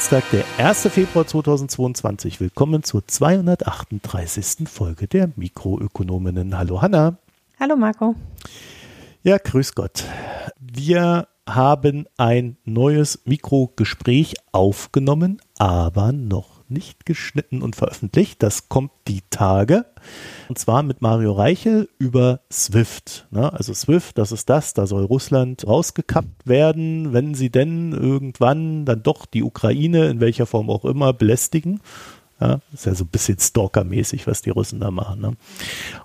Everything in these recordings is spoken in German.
Dienstag, der 1. Februar 2022. Willkommen zur 238. Folge der Mikroökonominnen. Hallo Hanna. Hallo Marco. Ja, grüß Gott. Wir haben ein neues Mikrogespräch aufgenommen, aber noch nicht geschnitten und veröffentlicht. Das kommt die Tage. Und zwar mit Mario Reichel über SWIFT. Ne? Also SWIFT, das ist das, da soll Russland rausgekappt werden, wenn sie denn irgendwann dann doch die Ukraine in welcher Form auch immer belästigen. Ja, ist ja so ein bisschen Stalker-mäßig, was die Russen da machen. Ne?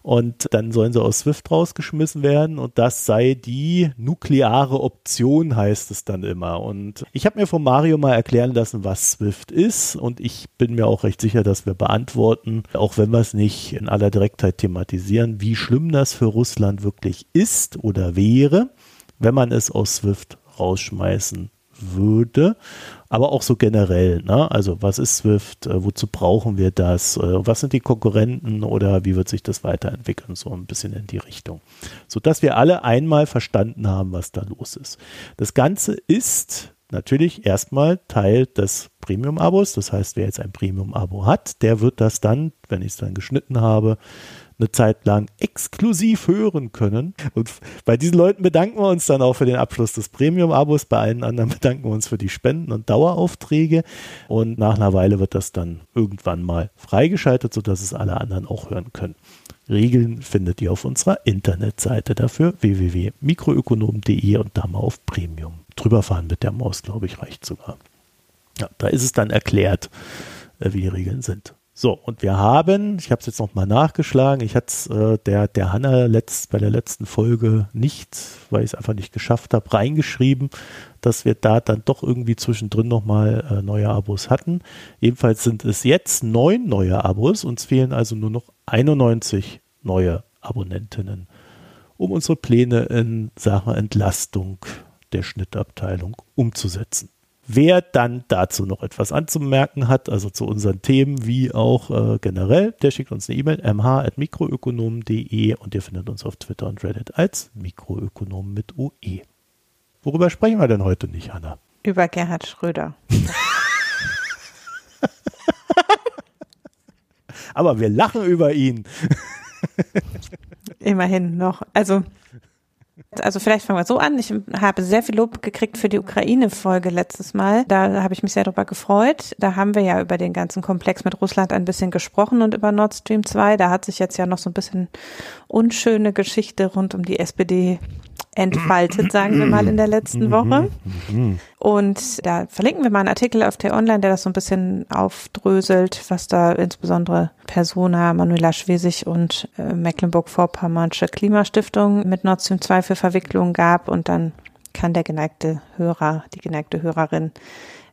Und dann sollen sie aus SWIFT rausgeschmissen werden und das sei die nukleare Option, heißt es dann immer. Und ich habe mir von Mario mal erklären lassen, was SWIFT ist und ich bin mir auch recht sicher, dass wir beantworten, auch wenn wir es nicht in aller Direktheit thematisieren, wie schlimm das für Russland wirklich ist oder wäre, wenn man es aus SWIFT rausschmeißen würde, aber auch so generell. Ne? Also was ist Swift? Äh, wozu brauchen wir das? Äh, was sind die Konkurrenten oder wie wird sich das weiterentwickeln? So ein bisschen in die Richtung. Sodass wir alle einmal verstanden haben, was da los ist. Das Ganze ist natürlich erstmal Teil des Premium-Abos. Das heißt, wer jetzt ein Premium-Abo hat, der wird das dann, wenn ich es dann geschnitten habe, eine Zeit lang exklusiv hören können. Und bei diesen Leuten bedanken wir uns dann auch für den Abschluss des Premium-Abos. Bei allen anderen bedanken wir uns für die Spenden und Daueraufträge. Und nach einer Weile wird das dann irgendwann mal freigeschaltet, sodass es alle anderen auch hören können. Regeln findet ihr auf unserer Internetseite dafür www.mikroökonom.de und da mal auf Premium. Drüber fahren mit der Maus, glaube ich, reicht sogar. Ja, da ist es dann erklärt, äh, wie die Regeln sind. So, und wir haben, ich habe es jetzt nochmal nachgeschlagen, ich hatte es äh, der, der Hanna letzt, bei der letzten Folge nicht, weil ich es einfach nicht geschafft habe, reingeschrieben, dass wir da dann doch irgendwie zwischendrin nochmal äh, neue Abos hatten. Jedenfalls sind es jetzt neun neue Abos, uns fehlen also nur noch 91 neue Abonnentinnen, um unsere Pläne in Sachen Entlastung der Schnittabteilung umzusetzen. Wer dann dazu noch etwas anzumerken hat, also zu unseren Themen wie auch äh, generell, der schickt uns eine E-Mail mh.mikroökonomen.de und ihr findet uns auf Twitter und Reddit als Mikroökonomen mit UE. Worüber sprechen wir denn heute nicht, Hanna? Über Gerhard Schröder. Aber wir lachen über ihn. Immerhin noch. Also also vielleicht fangen wir so an. Ich habe sehr viel Lob gekriegt für die Ukraine-Folge letztes Mal. Da habe ich mich sehr darüber gefreut. Da haben wir ja über den ganzen Komplex mit Russland ein bisschen gesprochen und über Nord Stream 2. Da hat sich jetzt ja noch so ein bisschen unschöne Geschichte rund um die SPD entfaltet, sagen wir mal, in der letzten Woche. Und da verlinken wir mal einen Artikel auf der Online, der das so ein bisschen aufdröselt, was da insbesondere Persona, Manuela Schwesig und äh, Mecklenburg-Vorpommernsche Klimastiftung mit Nord Stream 2 für Verwicklungen gab. Und dann kann der geneigte Hörer, die geneigte Hörerin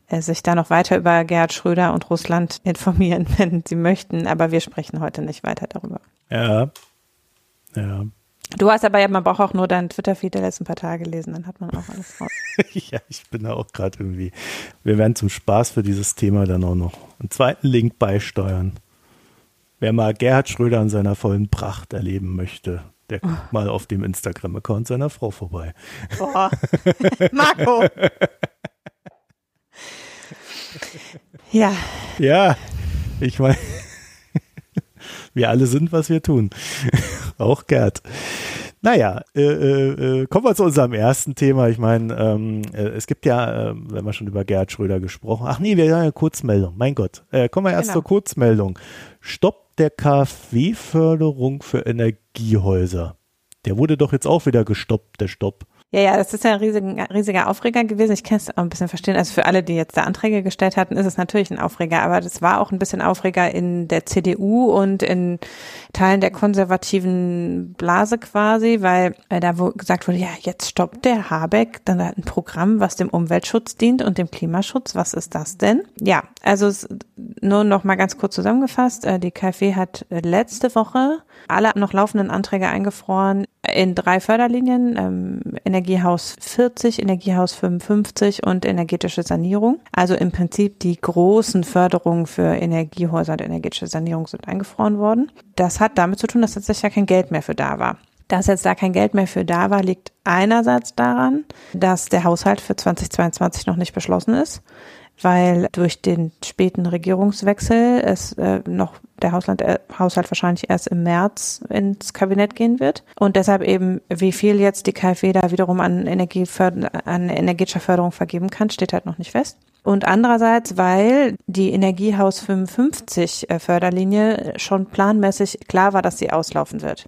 äh, sich da noch weiter über Gerhard Schröder und Russland informieren, wenn sie möchten. Aber wir sprechen heute nicht weiter darüber. Ja. Ja. Du hast aber ja, man braucht auch nur deinen Twitter-Feed der letzten paar Tage gelesen, dann hat man auch alles raus. ja, ich bin da auch gerade irgendwie. Wir werden zum Spaß für dieses Thema dann auch noch einen zweiten Link beisteuern. Wer mal Gerhard Schröder an seiner vollen Pracht erleben möchte, der guckt oh. mal auf dem Instagram-Account seiner Frau vorbei. Boah. Marco. ja. Ja, ich meine, wir alle sind, was wir tun. Auch Gerd. Naja, äh, äh, äh, kommen wir zu unserem ersten Thema. Ich meine, ähm, äh, es gibt ja, äh, wenn wir schon über Gerhard Schröder gesprochen, ach nee, wir haben eine Kurzmeldung, mein Gott. Äh, kommen wir erst genau. zur Kurzmeldung. Stopp der KfW-Förderung für Energiehäuser. Der wurde doch jetzt auch wieder gestoppt, der Stopp. Ja, ja, das ist ja ein riesiger, riesiger Aufreger gewesen. Ich kann es auch ein bisschen verstehen. Also für alle, die jetzt da Anträge gestellt hatten, ist es natürlich ein Aufreger. Aber das war auch ein bisschen Aufreger in der CDU und in Teilen der konservativen Blase quasi, weil äh, da wo gesagt wurde, ja, jetzt stoppt der Habeck dann ein Programm, was dem Umweltschutz dient und dem Klimaschutz. Was ist das denn? Ja, also nur noch mal ganz kurz zusammengefasst. Äh, die KfW hat letzte Woche alle noch laufenden Anträge eingefroren in drei Förderlinien, ähm, Energiehaus 40, Energiehaus 55 und energetische Sanierung. Also im Prinzip die großen Förderungen für Energiehäuser und energetische Sanierung sind eingefroren worden. Das hat damit zu tun, dass tatsächlich ja kein Geld mehr für da war. Dass jetzt da kein Geld mehr für da war, liegt einerseits daran, dass der Haushalt für 2022 noch nicht beschlossen ist. Weil durch den späten Regierungswechsel es äh, noch der Haushalt, äh, Haushalt wahrscheinlich erst im März ins Kabinett gehen wird. Und deshalb eben, wie viel jetzt die KfW da wiederum an, Energieförder an energetischer Förderung vergeben kann, steht halt noch nicht fest. Und andererseits, weil die Energiehaus 55 äh, Förderlinie schon planmäßig klar war, dass sie auslaufen wird.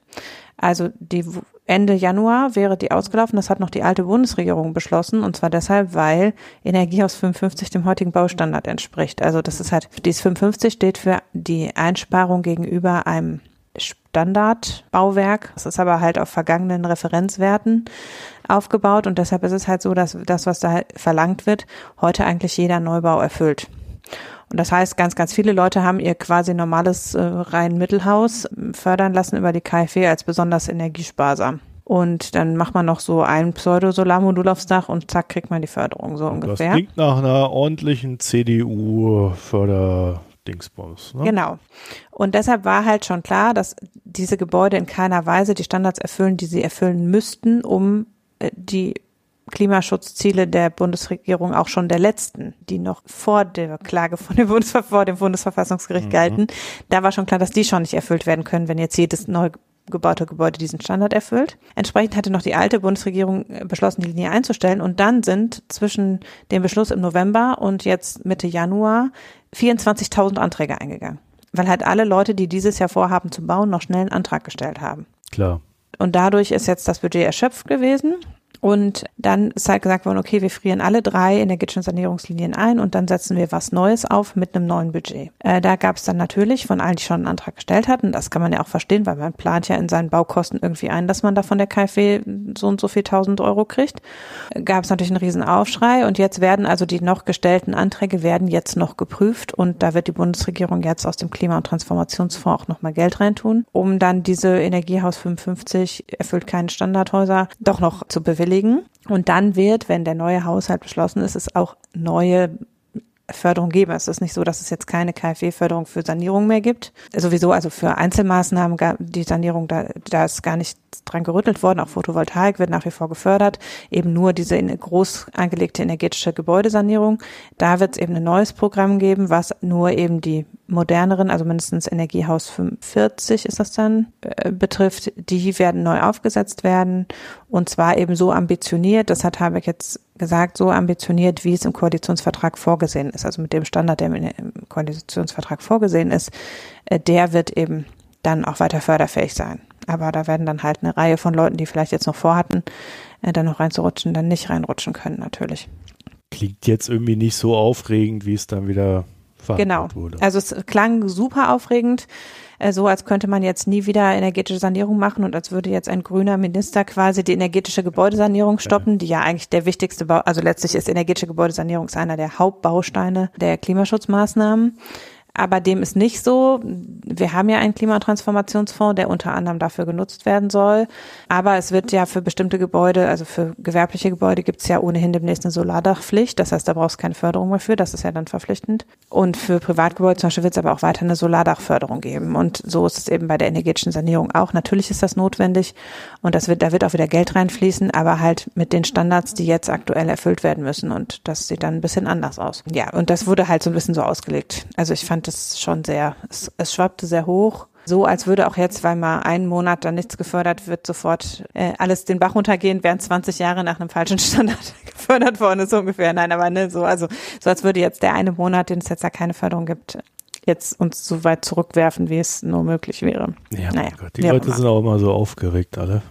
Also die Ende Januar wäre die ausgelaufen. Das hat noch die alte Bundesregierung beschlossen. Und zwar deshalb, weil Energiehaus 55 dem heutigen Baustandard entspricht. Also das ist halt, dieses 55 steht für die Einsparung gegenüber einem Standardbauwerk. Das ist aber halt auf vergangenen Referenzwerten aufgebaut. Und deshalb ist es halt so, dass das, was da verlangt wird, heute eigentlich jeder Neubau erfüllt. Und das heißt, ganz, ganz viele Leute haben ihr quasi normales äh, Reihenmittelhaus fördern lassen über die KfW als besonders energiesparsam. Und dann macht man noch so ein Pseudo-Solarmodul aufs Dach und zack, kriegt man die Förderung so ungefähr. Das klingt nach einer ordentlichen CDU-Förderdingsbums. Ne? Genau. Und deshalb war halt schon klar, dass diese Gebäude in keiner Weise die Standards erfüllen, die sie erfüllen müssten, um äh, die Klimaschutzziele der Bundesregierung auch schon der letzten, die noch vor der Klage von dem Bundesver vor dem Bundesverfassungsgericht mhm. galten. Da war schon klar, dass die schon nicht erfüllt werden können, wenn jetzt jedes neu gebaute Gebäude diesen Standard erfüllt. Entsprechend hatte noch die alte Bundesregierung äh, beschlossen, die Linie einzustellen. Und dann sind zwischen dem Beschluss im November und jetzt Mitte Januar 24.000 Anträge eingegangen. Weil halt alle Leute, die dieses Jahr vorhaben zu bauen, noch schnell einen Antrag gestellt haben. Klar. Und dadurch ist jetzt das Budget erschöpft gewesen. Und dann ist halt gesagt worden, okay, wir frieren alle drei energetischen Sanierungslinien ein und dann setzen wir was Neues auf mit einem neuen Budget. Äh, da gab es dann natürlich von allen, die schon einen Antrag gestellt hatten, das kann man ja auch verstehen, weil man plant ja in seinen Baukosten irgendwie ein, dass man da von der KfW so und so viel tausend Euro kriegt. Gab es natürlich einen riesen Aufschrei und jetzt werden also die noch gestellten Anträge werden jetzt noch geprüft und da wird die Bundesregierung jetzt aus dem Klima- und Transformationsfonds auch nochmal Geld reintun, um dann diese Energiehaus 55 erfüllt keine Standardhäuser doch noch zu bewilligen festlegen. Und dann wird, wenn der neue Haushalt beschlossen ist, es auch neue Förderung geben. Es ist nicht so, dass es jetzt keine KfW-Förderung für Sanierung mehr gibt. Sowieso, also für Einzelmaßnahmen, die Sanierung, da, da ist gar nicht dran gerüttelt worden. Auch Photovoltaik wird nach wie vor gefördert. Eben nur diese groß angelegte energetische Gebäudesanierung. Da wird es eben ein neues Programm geben, was nur eben die moderneren, also mindestens Energiehaus 45 ist das dann, äh, betrifft. Die werden neu aufgesetzt werden. Und zwar eben so ambitioniert, das hat Habeck jetzt gesagt, so ambitioniert, wie es im Koalitionsvertrag vorgesehen ist. Also mit dem Standard, der im Koalitionsvertrag vorgesehen ist, äh, der wird eben dann auch weiter förderfähig sein. Aber da werden dann halt eine Reihe von Leuten, die vielleicht jetzt noch vorhatten, äh, dann noch reinzurutschen, dann nicht reinrutschen können natürlich. Klingt jetzt irgendwie nicht so aufregend, wie es dann wieder genau. wurde. Also es klang super aufregend, äh, so als könnte man jetzt nie wieder energetische Sanierung machen und als würde jetzt ein grüner Minister quasi die energetische Gebäudesanierung stoppen, die ja eigentlich der wichtigste Bau, also letztlich ist energetische Gebäudesanierung einer der Hauptbausteine der Klimaschutzmaßnahmen. Aber dem ist nicht so. Wir haben ja einen Klimatransformationsfonds, der unter anderem dafür genutzt werden soll. Aber es wird ja für bestimmte Gebäude, also für gewerbliche Gebäude gibt es ja ohnehin demnächst eine Solardachpflicht. Das heißt, da brauchst du keine Förderung mehr für. Das ist ja dann verpflichtend. Und für Privatgebäude zum Beispiel wird es aber auch weiter eine Solardachförderung geben. Und so ist es eben bei der energetischen Sanierung auch. Natürlich ist das notwendig. Und das wird, da wird auch wieder Geld reinfließen, aber halt mit den Standards, die jetzt aktuell erfüllt werden müssen. Und das sieht dann ein bisschen anders aus. Ja, und das wurde halt so ein bisschen so ausgelegt. Also ich fand das schon sehr, es, es schwappte sehr hoch. So als würde auch jetzt, weil mal einen Monat dann nichts gefördert wird, sofort äh, alles den Bach runtergehen, während 20 Jahre nach einem falschen Standard gefördert worden ist, so ungefähr. Nein, aber ne, so, also so als würde jetzt der eine Monat, den es jetzt da keine Förderung gibt, jetzt uns so weit zurückwerfen, wie es nur möglich wäre. Ja, naja, Gott, die Leute sind auch immer so aufgeregt, alle.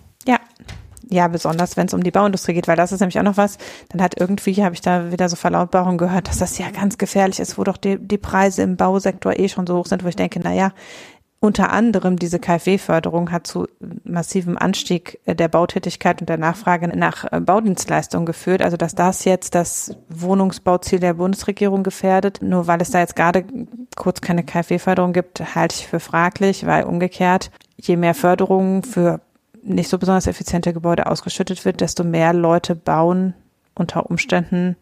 Ja, besonders wenn es um die Bauindustrie geht, weil das ist nämlich auch noch was. Dann hat irgendwie, habe ich da wieder so Verlautbarungen gehört, dass das ja ganz gefährlich ist, wo doch die, die Preise im Bausektor eh schon so hoch sind, wo ich denke, na ja, unter anderem diese KfW-Förderung hat zu massivem Anstieg der Bautätigkeit und der Nachfrage nach äh, Baudienstleistungen geführt. Also dass das jetzt das Wohnungsbauziel der Bundesregierung gefährdet, nur weil es da jetzt gerade kurz keine KfW-Förderung gibt, halte ich für fraglich, weil umgekehrt, je mehr Förderungen für nicht so besonders effiziente Gebäude ausgeschüttet wird, desto mehr Leute bauen unter Umständen,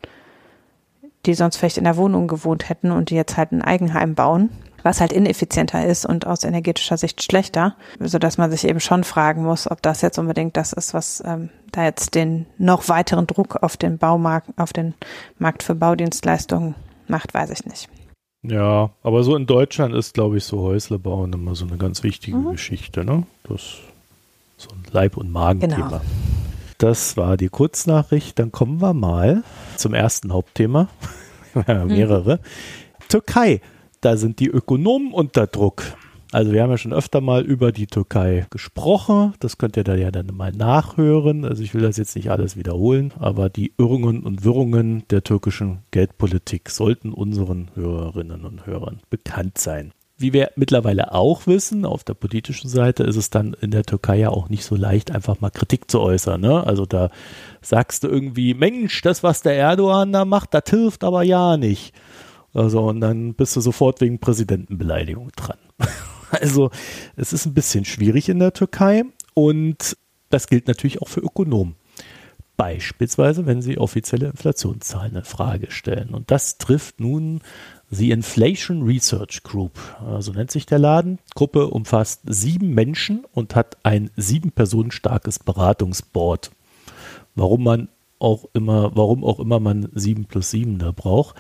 die sonst vielleicht in der Wohnung gewohnt hätten und die jetzt halt ein Eigenheim bauen, was halt ineffizienter ist und aus energetischer Sicht schlechter, so dass man sich eben schon fragen muss, ob das jetzt unbedingt das ist, was ähm, da jetzt den noch weiteren Druck auf den Baumarkt, auf den Markt für Baudienstleistungen macht, weiß ich nicht. Ja, aber so in Deutschland ist, glaube ich, so Häusle bauen immer so eine ganz wichtige mhm. Geschichte, ne? Das so ein Leib- und Magenthema. Genau. Das war die Kurznachricht. Dann kommen wir mal zum ersten Hauptthema. Mhm. mehrere. Mhm. Türkei, da sind die Ökonomen unter Druck. Also wir haben ja schon öfter mal über die Türkei gesprochen. Das könnt ihr da ja dann mal nachhören. Also ich will das jetzt nicht alles wiederholen, aber die Irrungen und Wirrungen der türkischen Geldpolitik sollten unseren Hörerinnen und Hörern bekannt sein. Wie wir mittlerweile auch wissen, auf der politischen Seite ist es dann in der Türkei ja auch nicht so leicht, einfach mal Kritik zu äußern. Ne? Also da sagst du irgendwie, Mensch, das, was der Erdogan da macht, das hilft aber ja nicht. Also und dann bist du sofort wegen Präsidentenbeleidigung dran. Also es ist ein bisschen schwierig in der Türkei und das gilt natürlich auch für Ökonomen. Beispielsweise, wenn sie offizielle Inflationszahlen in Frage stellen. Und das trifft nun die Inflation Research Group, so nennt sich der Laden. Gruppe umfasst sieben Menschen und hat ein sieben Personen starkes Beratungsboard. Warum man auch immer, warum auch immer man sieben plus sieben da braucht.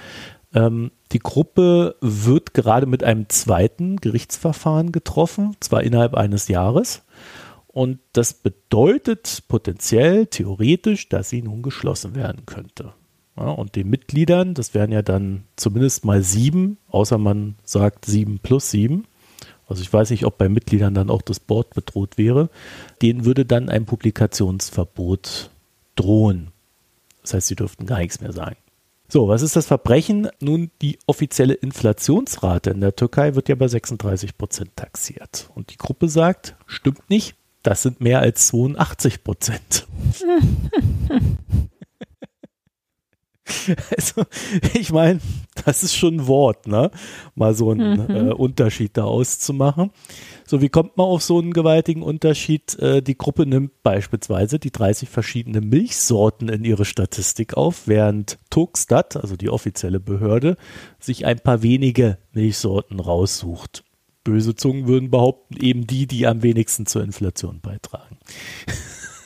Ähm, die Gruppe wird gerade mit einem zweiten Gerichtsverfahren getroffen, zwar innerhalb eines Jahres. Und das bedeutet potenziell, theoretisch, dass sie nun geschlossen werden könnte. Ja, und den Mitgliedern, das wären ja dann zumindest mal sieben, außer man sagt sieben plus sieben. Also ich weiß nicht, ob bei Mitgliedern dann auch das Board bedroht wäre. Denen würde dann ein Publikationsverbot drohen. Das heißt, sie dürften gar nichts mehr sagen. So, was ist das Verbrechen? Nun, die offizielle Inflationsrate in der Türkei wird ja bei 36 Prozent taxiert. Und die Gruppe sagt, stimmt nicht, das sind mehr als 82 Prozent. Also, ich meine, das ist schon ein Wort, ne? Mal so einen mhm. äh, Unterschied da auszumachen. So, wie kommt man auf so einen gewaltigen Unterschied? Äh, die Gruppe nimmt beispielsweise die 30 verschiedene Milchsorten in ihre Statistik auf, während Turkstadt, also die offizielle Behörde, sich ein paar wenige Milchsorten raussucht. Böse Zungen würden behaupten, eben die, die am wenigsten zur Inflation beitragen.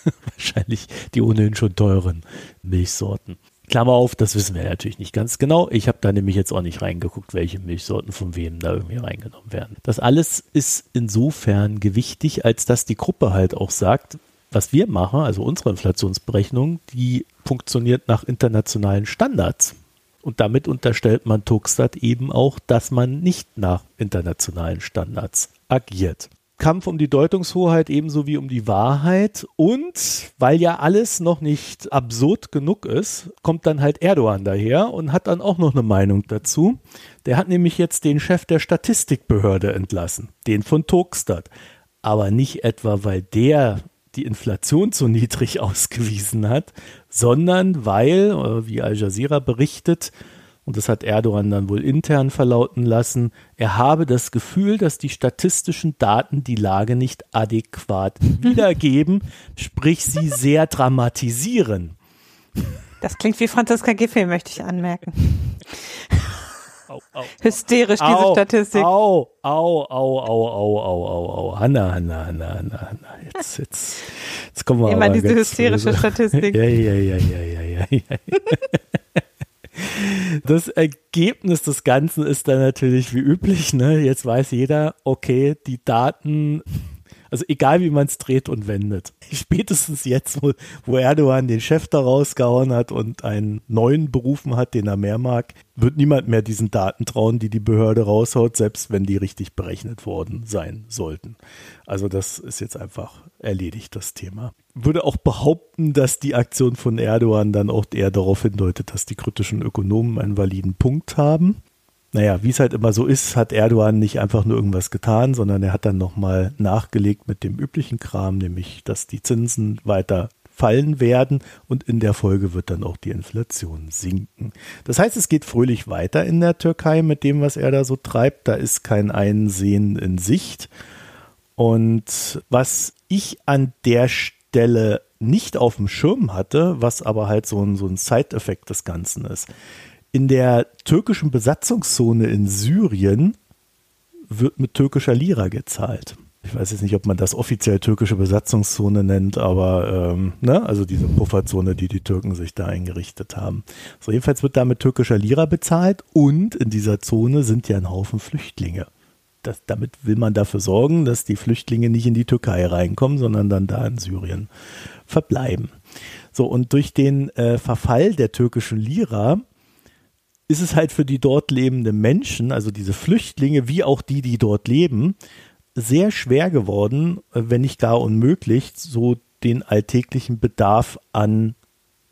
Wahrscheinlich die ohnehin schon teuren Milchsorten. Klammer auf, das wissen wir natürlich nicht ganz genau. Ich habe da nämlich jetzt auch nicht reingeguckt, welche Milchsorten von wem da irgendwie reingenommen werden. Das alles ist insofern gewichtig, als dass die Gruppe halt auch sagt, was wir machen, also unsere Inflationsberechnung, die funktioniert nach internationalen Standards. Und damit unterstellt man Tuxtat eben auch, dass man nicht nach internationalen Standards agiert. Kampf um die Deutungshoheit ebenso wie um die Wahrheit. Und weil ja alles noch nicht absurd genug ist, kommt dann halt Erdogan daher und hat dann auch noch eine Meinung dazu. Der hat nämlich jetzt den Chef der Statistikbehörde entlassen, den von Turkstadt. Aber nicht etwa, weil der die Inflation so niedrig ausgewiesen hat, sondern weil, äh, wie Al Jazeera berichtet, und das hat Erdogan dann wohl intern verlauten lassen, er habe das Gefühl, dass die statistischen Daten die Lage nicht adäquat wiedergeben, sprich sie sehr dramatisieren. Das klingt wie Franziska Giffey, möchte ich anmerken. Au, au, Hysterisch, au, diese Statistik. Au, au, au, au, au, au, au, au. Hanna, Hanna, Hanna, Hanna, Hanna. Jetzt, jetzt, jetzt kommen wir Immer diese hysterische. Statistik. Ja, ja, ja, ja, ja, ja. ja. Das Ergebnis des Ganzen ist dann natürlich wie üblich, ne? Jetzt weiß jeder, okay, die Daten, also egal wie man es dreht und wendet. Spätestens jetzt, wo, wo Erdogan den Chef da rausgehauen hat und einen neuen berufen hat, den er mehr mag, wird niemand mehr diesen Daten trauen, die die Behörde raushaut, selbst wenn die richtig berechnet worden sein sollten. Also das ist jetzt einfach erledigt, das Thema. Würde auch behaupten, dass die Aktion von Erdogan dann auch eher darauf hindeutet, dass die kritischen Ökonomen einen validen Punkt haben. Naja, wie es halt immer so ist, hat Erdogan nicht einfach nur irgendwas getan, sondern er hat dann nochmal nachgelegt mit dem üblichen Kram, nämlich, dass die Zinsen weiter fallen werden und in der Folge wird dann auch die Inflation sinken. Das heißt, es geht fröhlich weiter in der Türkei mit dem, was er da so treibt. Da ist kein Einsehen in Sicht. Und was ich an der Stelle nicht auf dem Schirm hatte, was aber halt so ein, so ein Side-Effekt des Ganzen ist. In der türkischen Besatzungszone in Syrien wird mit türkischer Lira gezahlt. ich weiß jetzt nicht, ob man das offiziell türkische Besatzungszone nennt, aber ähm, ne, also diese Pufferzone, die die Türken sich da eingerichtet haben. So jedenfalls wird da mit türkischer Lira bezahlt und in dieser Zone sind ja ein Haufen Flüchtlinge. Das, damit will man dafür sorgen, dass die Flüchtlinge nicht in die Türkei reinkommen, sondern dann da in Syrien verbleiben. So, und durch den äh, Verfall der türkischen Lira ist es halt für die dort lebenden Menschen, also diese Flüchtlinge, wie auch die, die dort leben, sehr schwer geworden, wenn nicht gar unmöglich, so den alltäglichen Bedarf an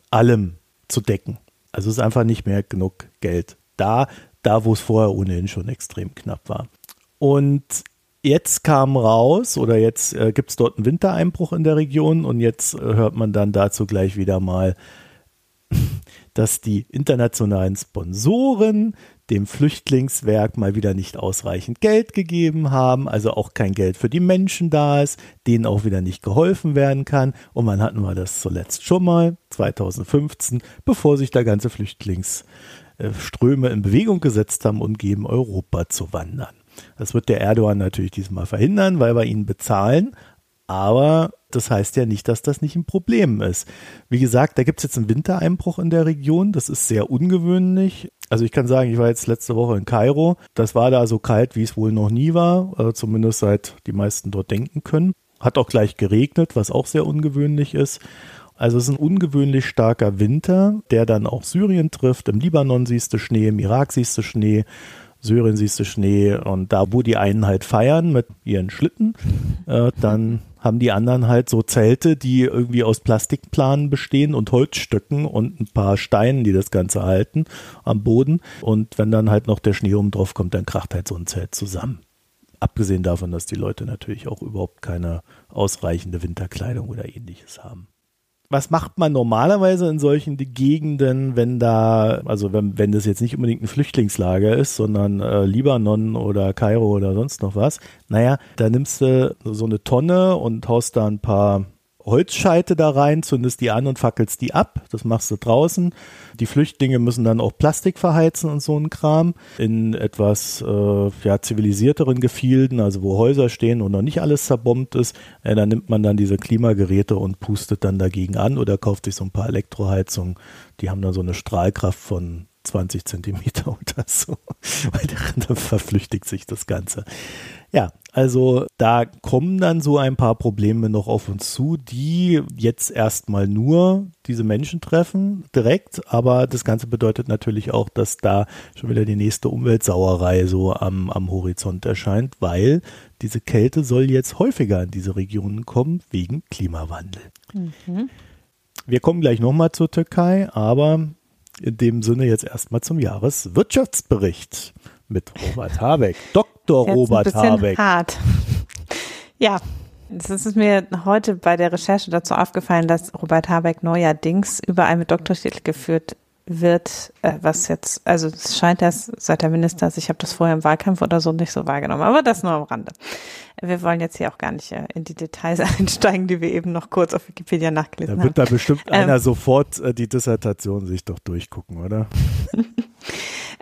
allem zu decken. Also es ist einfach nicht mehr genug Geld da, da wo es vorher ohnehin schon extrem knapp war. Und jetzt kam raus oder jetzt äh, gibt es dort einen Wintereinbruch in der Region und jetzt äh, hört man dann dazu gleich wieder mal, dass die internationalen Sponsoren dem Flüchtlingswerk mal wieder nicht ausreichend Geld gegeben haben, also auch kein Geld für die Menschen da ist, denen auch wieder nicht geholfen werden kann. Und wann hatten wir das zuletzt schon mal? 2015, bevor sich da ganze Flüchtlingsströme in Bewegung gesetzt haben und gegen Europa zu wandern. Das wird der Erdogan natürlich diesmal verhindern, weil wir ihn bezahlen. Aber das heißt ja nicht, dass das nicht ein Problem ist. Wie gesagt, da gibt es jetzt einen Wintereinbruch in der Region. Das ist sehr ungewöhnlich. Also ich kann sagen, ich war jetzt letzte Woche in Kairo. Das war da so kalt, wie es wohl noch nie war. Äh, zumindest seit die meisten dort denken können. Hat auch gleich geregnet, was auch sehr ungewöhnlich ist. Also es ist ein ungewöhnlich starker Winter, der dann auch Syrien trifft. Im Libanon siehst du Schnee, im Irak siehst du Schnee. Syrien siehst du Schnee und da, wo die einen halt feiern mit ihren Schlitten, äh, dann haben die anderen halt so Zelte, die irgendwie aus Plastikplanen bestehen und Holzstöcken und ein paar Steinen, die das Ganze halten am Boden. Und wenn dann halt noch der Schnee oben drauf kommt, dann kracht halt so ein Zelt zusammen. Abgesehen davon, dass die Leute natürlich auch überhaupt keine ausreichende Winterkleidung oder ähnliches haben was macht man normalerweise in solchen Gegenden, wenn da, also wenn, wenn das jetzt nicht unbedingt ein Flüchtlingslager ist, sondern äh, Libanon oder Kairo oder sonst noch was? Naja, da nimmst du so eine Tonne und haust da ein paar Holzscheite da rein, zündest die an und fackelst die ab. Das machst du draußen. Die Flüchtlinge müssen dann auch Plastik verheizen und so ein Kram. In etwas äh, ja, zivilisierteren Gefilden, also wo Häuser stehen und noch nicht alles zerbombt ist, äh, da nimmt man dann diese Klimageräte und pustet dann dagegen an oder kauft sich so ein paar Elektroheizungen. Die haben dann so eine Strahlkraft von 20 Zentimeter oder so, weil dann verflüchtigt sich das Ganze. Ja, also da kommen dann so ein paar Probleme noch auf uns zu, die jetzt erstmal nur diese Menschen treffen, direkt, aber das Ganze bedeutet natürlich auch, dass da schon wieder die nächste Umweltsauerei so am, am Horizont erscheint, weil diese Kälte soll jetzt häufiger in diese Regionen kommen wegen Klimawandel. Mhm. Wir kommen gleich nochmal zur Türkei, aber in dem Sinne jetzt erstmal zum Jahreswirtschaftsbericht mit Robert Habeck. Dr. Jetzt Robert ein bisschen Habeck. Hart. Ja, es ist mir heute bei der Recherche dazu aufgefallen, dass Robert Habeck neuerdings überall mit Doktortitel geführt wird, äh, was jetzt, also es scheint das seit der Minister, also ich habe das vorher im Wahlkampf oder so nicht so wahrgenommen, aber das nur am Rande. Wir wollen jetzt hier auch gar nicht äh, in die Details einsteigen, die wir eben noch kurz auf Wikipedia nachgelesen haben. Da wird da bestimmt ähm, einer sofort äh, die Dissertation sich doch durchgucken, oder?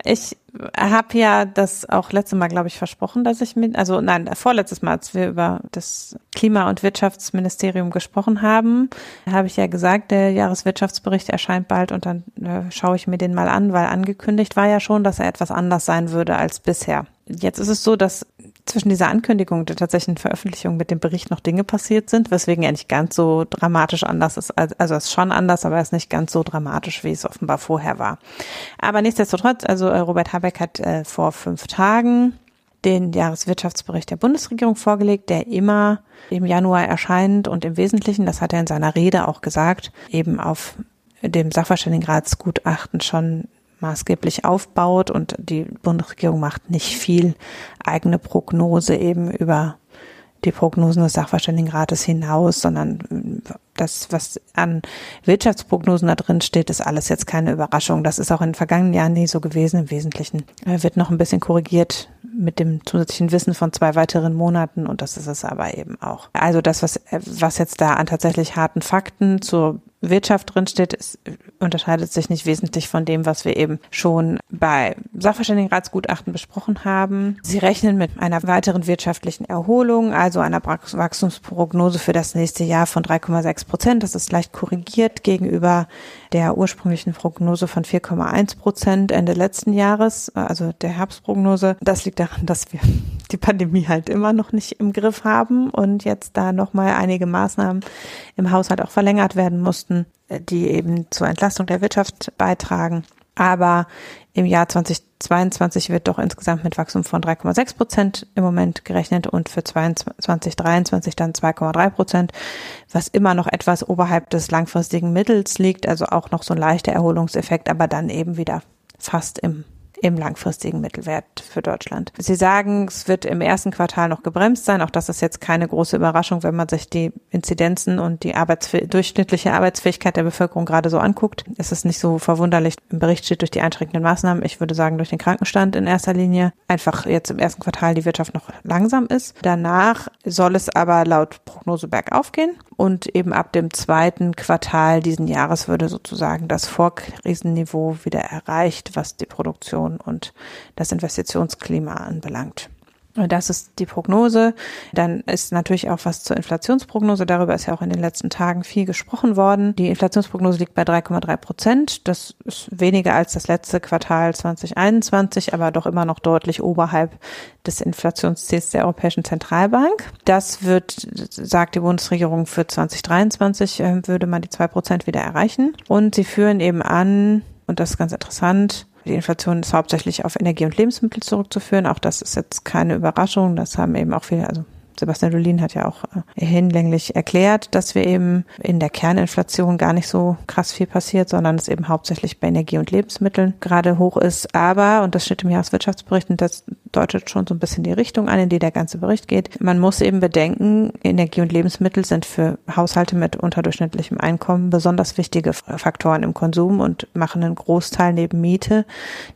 Ich habe ja das auch letzte Mal, glaube ich, versprochen, dass ich mit, also nein, vorletztes Mal, als wir über das Klima- und Wirtschaftsministerium gesprochen haben, habe ich ja gesagt, der Jahreswirtschaftsbericht erscheint bald und dann äh, schaue ich mir den mal an, weil angekündigt war ja schon, dass er etwas anders sein würde als bisher. Jetzt ist es so, dass zwischen dieser Ankündigung der tatsächlichen Veröffentlichung mit dem Bericht noch Dinge passiert sind, weswegen er nicht ganz so dramatisch anders ist. Also es ist schon anders, aber er ist nicht ganz so dramatisch, wie es offenbar vorher war. Aber nichtsdestotrotz, also äh, Robert Habeck hat äh, vor fünf Tagen den Jahreswirtschaftsbericht der Bundesregierung vorgelegt, der immer im Januar erscheint und im Wesentlichen, das hat er in seiner Rede auch gesagt, eben auf dem Sachverständigenratsgutachten schon maßgeblich aufbaut und die Bundesregierung macht nicht viel eigene Prognose eben über die Prognosen des Sachverständigenrates hinaus, sondern das, was an Wirtschaftsprognosen da drin steht, ist alles jetzt keine Überraschung. Das ist auch in den vergangenen Jahren nie so gewesen. Im Wesentlichen äh, wird noch ein bisschen korrigiert mit dem zusätzlichen Wissen von zwei weiteren Monaten und das ist es aber eben auch. Also das, was, was jetzt da an tatsächlich harten Fakten zur Wirtschaft drinsteht, es unterscheidet sich nicht wesentlich von dem, was wir eben schon bei Sachverständigenratsgutachten besprochen haben. Sie rechnen mit einer weiteren wirtschaftlichen Erholung, also einer Wachstumsprognose für das nächste Jahr von 3,6 Prozent. Das ist leicht korrigiert gegenüber der ursprünglichen Prognose von 4,1 Prozent Ende letzten Jahres, also der Herbstprognose. Das liegt daran, dass wir die Pandemie halt immer noch nicht im Griff haben und jetzt da nochmal einige Maßnahmen im Haushalt auch verlängert werden mussten, die eben zur Entlastung der Wirtschaft beitragen. Aber im Jahr 2022 wird doch insgesamt mit Wachstum von 3,6 Prozent im Moment gerechnet und für 2023 dann 2,3 Prozent, was immer noch etwas oberhalb des langfristigen Mittels liegt, also auch noch so ein leichter Erholungseffekt, aber dann eben wieder fast im im langfristigen Mittelwert für Deutschland. Sie sagen, es wird im ersten Quartal noch gebremst sein. Auch das ist jetzt keine große Überraschung, wenn man sich die Inzidenzen und die Arbeitsfäh durchschnittliche Arbeitsfähigkeit der Bevölkerung gerade so anguckt. Es ist nicht so verwunderlich. Im Bericht steht durch die einschränkenden Maßnahmen. Ich würde sagen, durch den Krankenstand in erster Linie. Einfach jetzt im ersten Quartal die Wirtschaft noch langsam ist. Danach soll es aber laut Prognose bergauf gehen und eben ab dem zweiten Quartal diesen Jahres würde sozusagen das Vorkrisenniveau wieder erreicht, was die Produktion und das Investitionsklima anbelangt. Das ist die Prognose. Dann ist natürlich auch was zur Inflationsprognose. Darüber ist ja auch in den letzten Tagen viel gesprochen worden. Die Inflationsprognose liegt bei 3,3 Prozent. Das ist weniger als das letzte Quartal 2021, aber doch immer noch deutlich oberhalb des Inflationsziels der Europäischen Zentralbank. Das wird, sagt die Bundesregierung, für 2023 äh, würde man die zwei Prozent wieder erreichen. Und sie führen eben an, und das ist ganz interessant, die Inflation ist hauptsächlich auf Energie und Lebensmittel zurückzuführen. Auch das ist jetzt keine Überraschung. Das haben eben auch viele, also Sebastian Dolin hat ja auch äh, hinlänglich erklärt, dass wir eben in der Kerninflation gar nicht so krass viel passiert, sondern es eben hauptsächlich bei Energie und Lebensmitteln gerade hoch ist. Aber, und das steht im Jahreswirtschaftsbericht, und das deutet schon so ein bisschen die Richtung an, in die der ganze Bericht geht. Man muss eben bedenken, Energie und Lebensmittel sind für Haushalte mit unterdurchschnittlichem Einkommen besonders wichtige Faktoren im Konsum und machen einen Großteil neben Miete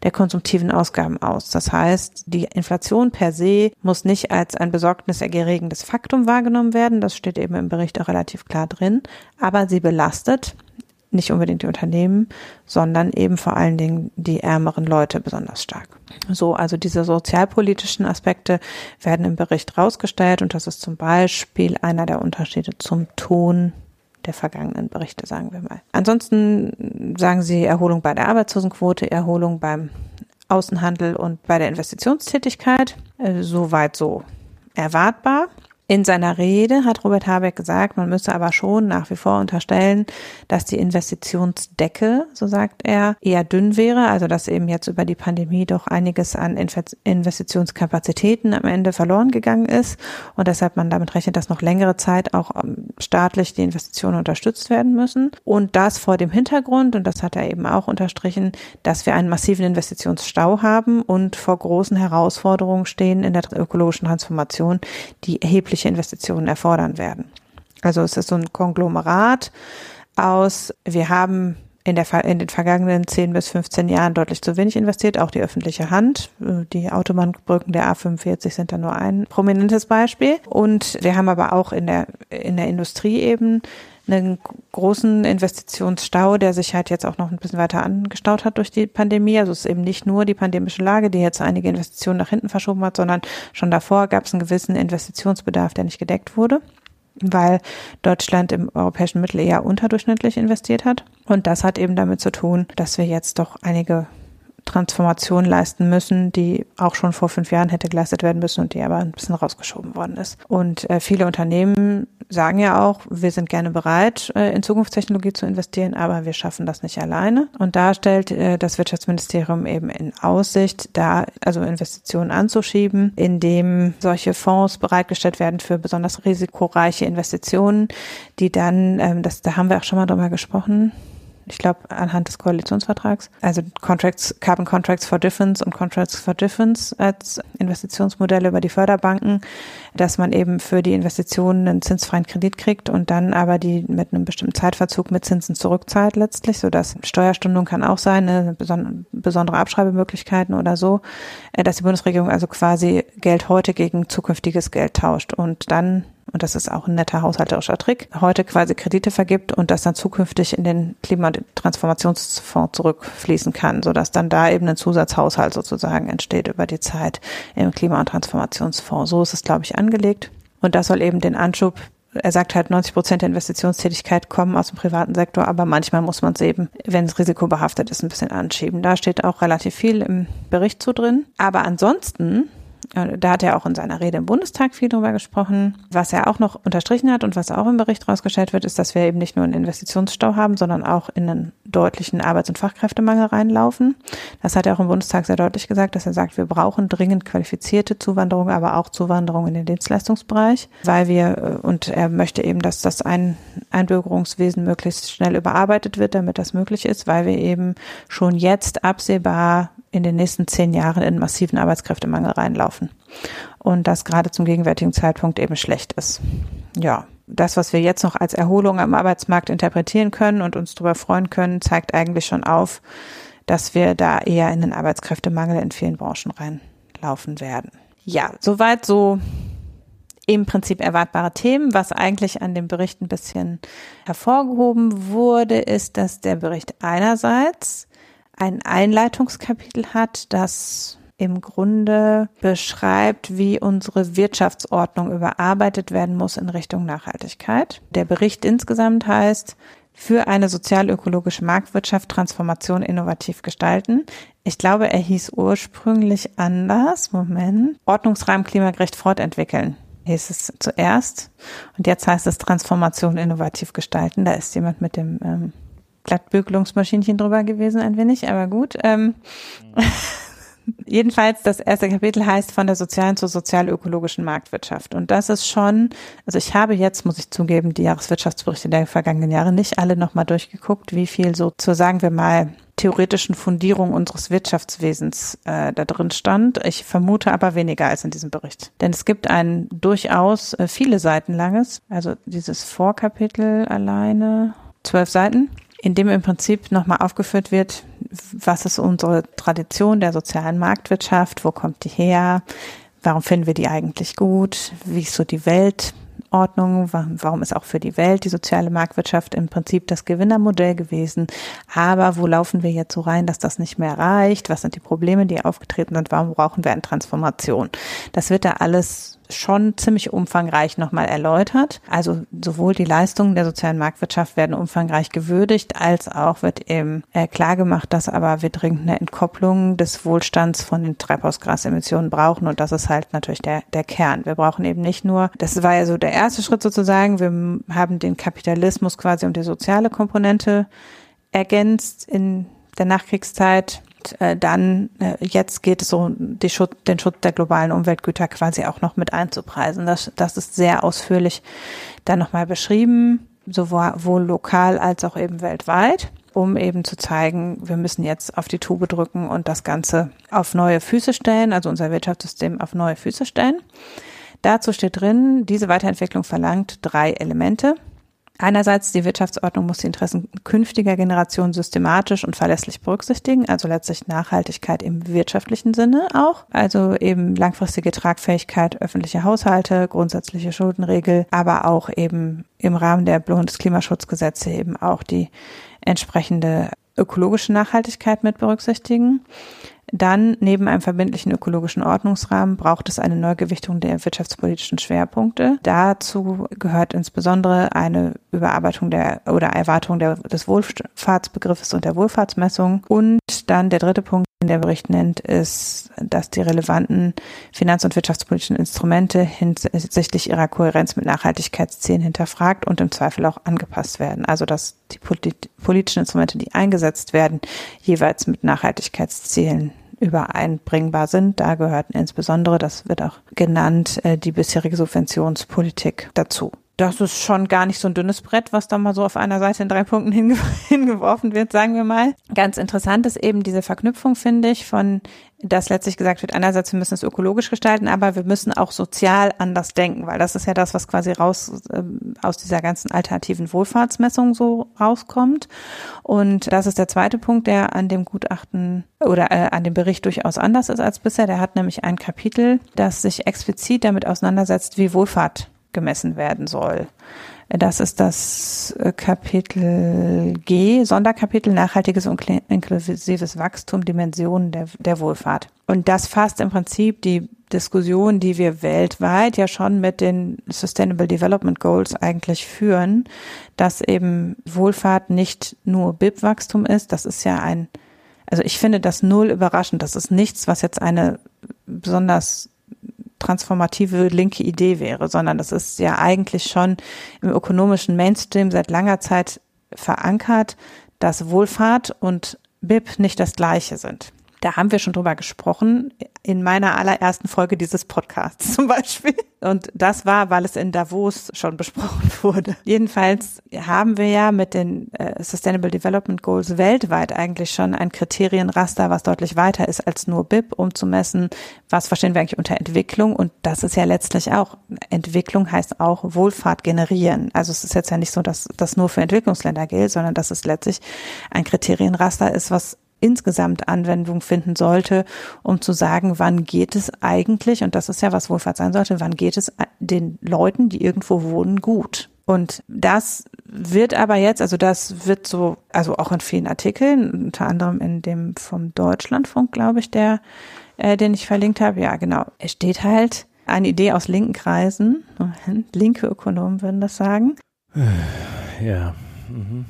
der konsumtiven Ausgaben aus. Das heißt, die Inflation per se muss nicht als ein besorgniserregendes Faktum wahrgenommen werden. Das steht eben im Bericht auch relativ klar drin. Aber sie belastet nicht unbedingt die Unternehmen, sondern eben vor allen Dingen die ärmeren Leute besonders stark. So, also diese sozialpolitischen Aspekte werden im Bericht rausgestellt und das ist zum Beispiel einer der Unterschiede zum Ton der vergangenen Berichte, sagen wir mal. Ansonsten sagen sie Erholung bei der Arbeitslosenquote, Erholung beim Außenhandel und bei der Investitionstätigkeit. Äh, soweit so erwartbar. In seiner Rede hat Robert Habeck gesagt, man müsse aber schon nach wie vor unterstellen, dass die Investitionsdecke, so sagt er, eher dünn wäre, also dass eben jetzt über die Pandemie doch einiges an Investitionskapazitäten am Ende verloren gegangen ist und deshalb man damit rechnet, dass noch längere Zeit auch ähm, staatlich die Investitionen unterstützt werden müssen. Und das vor dem Hintergrund, und das hat er eben auch unterstrichen, dass wir einen massiven Investitionsstau haben und vor großen Herausforderungen stehen in der ökologischen Transformation, die erheblich erhebliche Investitionen erfordern werden. Also es ist so ein Konglomerat aus, wir haben in, der, in den vergangenen 10 bis 15 Jahren deutlich zu wenig investiert, auch die öffentliche Hand. Die Autobahnbrücken der A45 sind da nur ein prominentes Beispiel. Und wir haben aber auch in der, in der Industrie eben einen großen Investitionsstau, der sich halt jetzt auch noch ein bisschen weiter angestaut hat durch die Pandemie. Also es ist eben nicht nur die pandemische Lage, die jetzt einige Investitionen nach hinten verschoben hat, sondern schon davor gab es einen gewissen Investitionsbedarf, der nicht gedeckt wurde weil Deutschland im europäischen Mittel eher unterdurchschnittlich investiert hat. Und das hat eben damit zu tun, dass wir jetzt doch einige Transformation leisten müssen, die auch schon vor fünf Jahren hätte geleistet werden müssen und die aber ein bisschen rausgeschoben worden ist. Und äh, viele Unternehmen sagen ja auch, wir sind gerne bereit, äh, in Zukunftstechnologie zu investieren, aber wir schaffen das nicht alleine. Und da stellt äh, das Wirtschaftsministerium eben in Aussicht, da also Investitionen anzuschieben, indem solche Fonds bereitgestellt werden für besonders risikoreiche Investitionen, die dann, ähm, das, da haben wir auch schon mal drüber gesprochen, ich glaube, anhand des Koalitionsvertrags, also Contracts, Carbon Contracts for Difference und Contracts for Difference als Investitionsmodelle über die Förderbanken, dass man eben für die Investitionen einen zinsfreien Kredit kriegt und dann aber die mit einem bestimmten Zeitverzug mit Zinsen zurückzahlt letztlich, so dass Steuerstundung kann auch sein, ne, besondere Abschreibemöglichkeiten oder so, äh, dass die Bundesregierung also quasi Geld heute gegen zukünftiges Geld tauscht. Und dann und das ist auch ein netter haushalterischer Trick, heute quasi Kredite vergibt und das dann zukünftig in den Klima- und Transformationsfonds zurückfließen kann, sodass dann da eben ein Zusatzhaushalt sozusagen entsteht über die Zeit im Klima- und Transformationsfonds. So ist es, glaube ich, angelegt. Und das soll eben den Anschub er sagt halt, 90 Prozent der Investitionstätigkeit kommen aus dem privaten Sektor, aber manchmal muss man es eben, wenn es risikobehaftet ist, ein bisschen anschieben. Da steht auch relativ viel im Bericht zu drin. Aber ansonsten da hat er auch in seiner Rede im Bundestag viel drüber gesprochen. Was er auch noch unterstrichen hat und was auch im Bericht rausgestellt wird, ist, dass wir eben nicht nur einen Investitionsstau haben, sondern auch in einen deutlichen Arbeits- und Fachkräftemangel reinlaufen. Das hat er auch im Bundestag sehr deutlich gesagt, dass er sagt, wir brauchen dringend qualifizierte Zuwanderung, aber auch Zuwanderung in den Dienstleistungsbereich, weil wir, äh, und er möchte eben, dass das ein Einbürgerungswesen möglichst schnell überarbeitet wird, damit das möglich ist, weil wir eben schon jetzt absehbar in den nächsten zehn Jahren in massiven Arbeitskräftemangel reinlaufen. Und das gerade zum gegenwärtigen Zeitpunkt eben schlecht ist. Ja, das, was wir jetzt noch als Erholung am Arbeitsmarkt interpretieren können und uns darüber freuen können, zeigt eigentlich schon auf, dass wir da eher in den Arbeitskräftemangel in vielen Branchen reinlaufen werden. Ja, soweit so im Prinzip erwartbare Themen. Was eigentlich an dem Bericht ein bisschen hervorgehoben wurde, ist, dass der Bericht einerseits ein Einleitungskapitel hat, das im Grunde beschreibt, wie unsere Wirtschaftsordnung überarbeitet werden muss in Richtung Nachhaltigkeit. Der Bericht insgesamt heißt, für eine sozial-ökologische Marktwirtschaft Transformation innovativ gestalten. Ich glaube, er hieß ursprünglich anders. Moment. Ordnungsrahmen klimagerecht fortentwickeln hieß es zuerst. Und jetzt heißt es Transformation innovativ gestalten. Da ist jemand mit dem ähm, Glattbügelungsmaschinchen drüber gewesen, ein wenig, aber gut. Ähm, Jedenfalls, das erste Kapitel heißt von der sozialen zur sozial-ökologischen Marktwirtschaft. Und das ist schon, also ich habe jetzt, muss ich zugeben, die Jahreswirtschaftsberichte der vergangenen Jahre nicht alle nochmal durchgeguckt, wie viel so zur, sagen wir mal, theoretischen Fundierung unseres Wirtschaftswesens äh, da drin stand. Ich vermute aber weniger als in diesem Bericht. Denn es gibt ein durchaus äh, viele Seiten langes, also dieses Vorkapitel alleine, zwölf Seiten, in dem im Prinzip nochmal aufgeführt wird, was ist unsere Tradition der sozialen Marktwirtschaft, wo kommt die her, warum finden wir die eigentlich gut, wie ist so die Weltordnung, warum ist auch für die Welt die soziale Marktwirtschaft im Prinzip das Gewinnermodell gewesen, aber wo laufen wir jetzt so rein, dass das nicht mehr reicht, was sind die Probleme, die aufgetreten sind, warum brauchen wir eine Transformation. Das wird da alles schon ziemlich umfangreich nochmal erläutert. Also sowohl die Leistungen der sozialen Marktwirtschaft werden umfangreich gewürdigt, als auch wird eben äh, klargemacht, dass aber wir dringend eine Entkopplung des Wohlstands von den Treibhausgasemissionen brauchen. Und das ist halt natürlich der, der Kern. Wir brauchen eben nicht nur, das war ja so der erste Schritt sozusagen, wir haben den Kapitalismus quasi um die soziale Komponente ergänzt in der Nachkriegszeit äh, dann äh, jetzt geht es so, Schutz, den Schutz der globalen Umweltgüter quasi auch noch mit einzupreisen. Das, das ist sehr ausführlich dann nochmal beschrieben, sowohl lokal als auch eben weltweit um eben zu zeigen, wir müssen jetzt auf die Tube drücken und das Ganze auf neue Füße stellen, also unser Wirtschaftssystem auf neue Füße stellen. Dazu steht drin, diese Weiterentwicklung verlangt drei Elemente. Einerseits die Wirtschaftsordnung muss die Interessen künftiger Generationen systematisch und verlässlich berücksichtigen, also letztlich Nachhaltigkeit im wirtschaftlichen Sinne auch, also eben langfristige Tragfähigkeit öffentlicher Haushalte, grundsätzliche Schuldenregel, aber auch eben im Rahmen der Bundesklimaschutzgesetze eben auch die entsprechende ökologische Nachhaltigkeit mit berücksichtigen. Dann, neben einem verbindlichen ökologischen Ordnungsrahmen, braucht es eine Neugewichtung der wirtschaftspolitischen Schwerpunkte. Dazu gehört insbesondere eine Überarbeitung der oder Erwartung der, des Wohlfahrtsbegriffes und der Wohlfahrtsmessung. Und dann der dritte Punkt, den der Bericht nennt, ist, dass die relevanten finanz- und wirtschaftspolitischen Instrumente hinsichtlich ihrer Kohärenz mit Nachhaltigkeitszielen hinterfragt und im Zweifel auch angepasst werden. Also dass die politischen Instrumente, die eingesetzt werden, jeweils mit Nachhaltigkeitszielen übereinbringbar sind. Da gehört insbesondere, das wird auch genannt, äh, die bisherige Subventionspolitik dazu das ist schon gar nicht so ein dünnes Brett, was da mal so auf einer Seite in drei Punkten hinge hingeworfen wird, sagen wir mal. Ganz interessant ist eben diese Verknüpfung, finde ich, von, dass letztlich gesagt wird, einerseits, wir müssen es ökologisch gestalten, aber wir müssen auch sozial anders denken, weil das ist ja das, was quasi raus äh, aus dieser ganzen alternativen Wohlfahrtsmessung so rauskommt. Und das ist der zweite Punkt, der an dem Gutachten oder äh, an dem Bericht durchaus anders ist als bisher. Der hat nämlich ein Kapitel, das sich explizit damit auseinandersetzt, wie Wohlfahrt gemessen werden soll. Das ist das äh, Kapitel G, Sonderkapitel Nachhaltiges und inklusives Wachstum, Dimensionen der, der Wohlfahrt. Und das fasst im Prinzip die Diskussion, die wir weltweit ja schon mit den Sustainable Development Goals eigentlich führen, dass eben Wohlfahrt nicht nur BIP-Wachstum ist. Das ist ja ein, also ich finde das null überraschend. Das ist nichts, was jetzt eine besonders transformative linke Idee wäre, sondern das ist ja eigentlich schon im ökonomischen Mainstream seit langer Zeit verankert, dass Wohlfahrt und BIP nicht das gleiche sind. Da haben wir schon drüber gesprochen in meiner allerersten Folge dieses Podcasts zum Beispiel. Und das war, weil es in Davos schon besprochen wurde. Jedenfalls haben wir ja mit den äh, Sustainable Development Goals weltweit eigentlich schon ein Kriterienraster, was deutlich weiter ist als nur BIP, um zu messen, was verstehen wir eigentlich unter Entwicklung. Und das ist ja letztlich auch, Entwicklung heißt auch Wohlfahrt generieren. Also es ist jetzt ja nicht so, dass das nur für Entwicklungsländer gilt, sondern dass es letztlich ein Kriterienraster ist, was insgesamt Anwendung finden sollte, um zu sagen, wann geht es eigentlich, und das ist ja was Wohlfahrt sein sollte, wann geht es den Leuten, die irgendwo wohnen, gut. Und das wird aber jetzt, also das wird so, also auch in vielen Artikeln, unter anderem in dem vom Deutschlandfunk, glaube ich, der, äh, den ich verlinkt habe, ja genau, es steht halt eine Idee aus linken Kreisen, linke Ökonomen würden das sagen. Ja. Mhm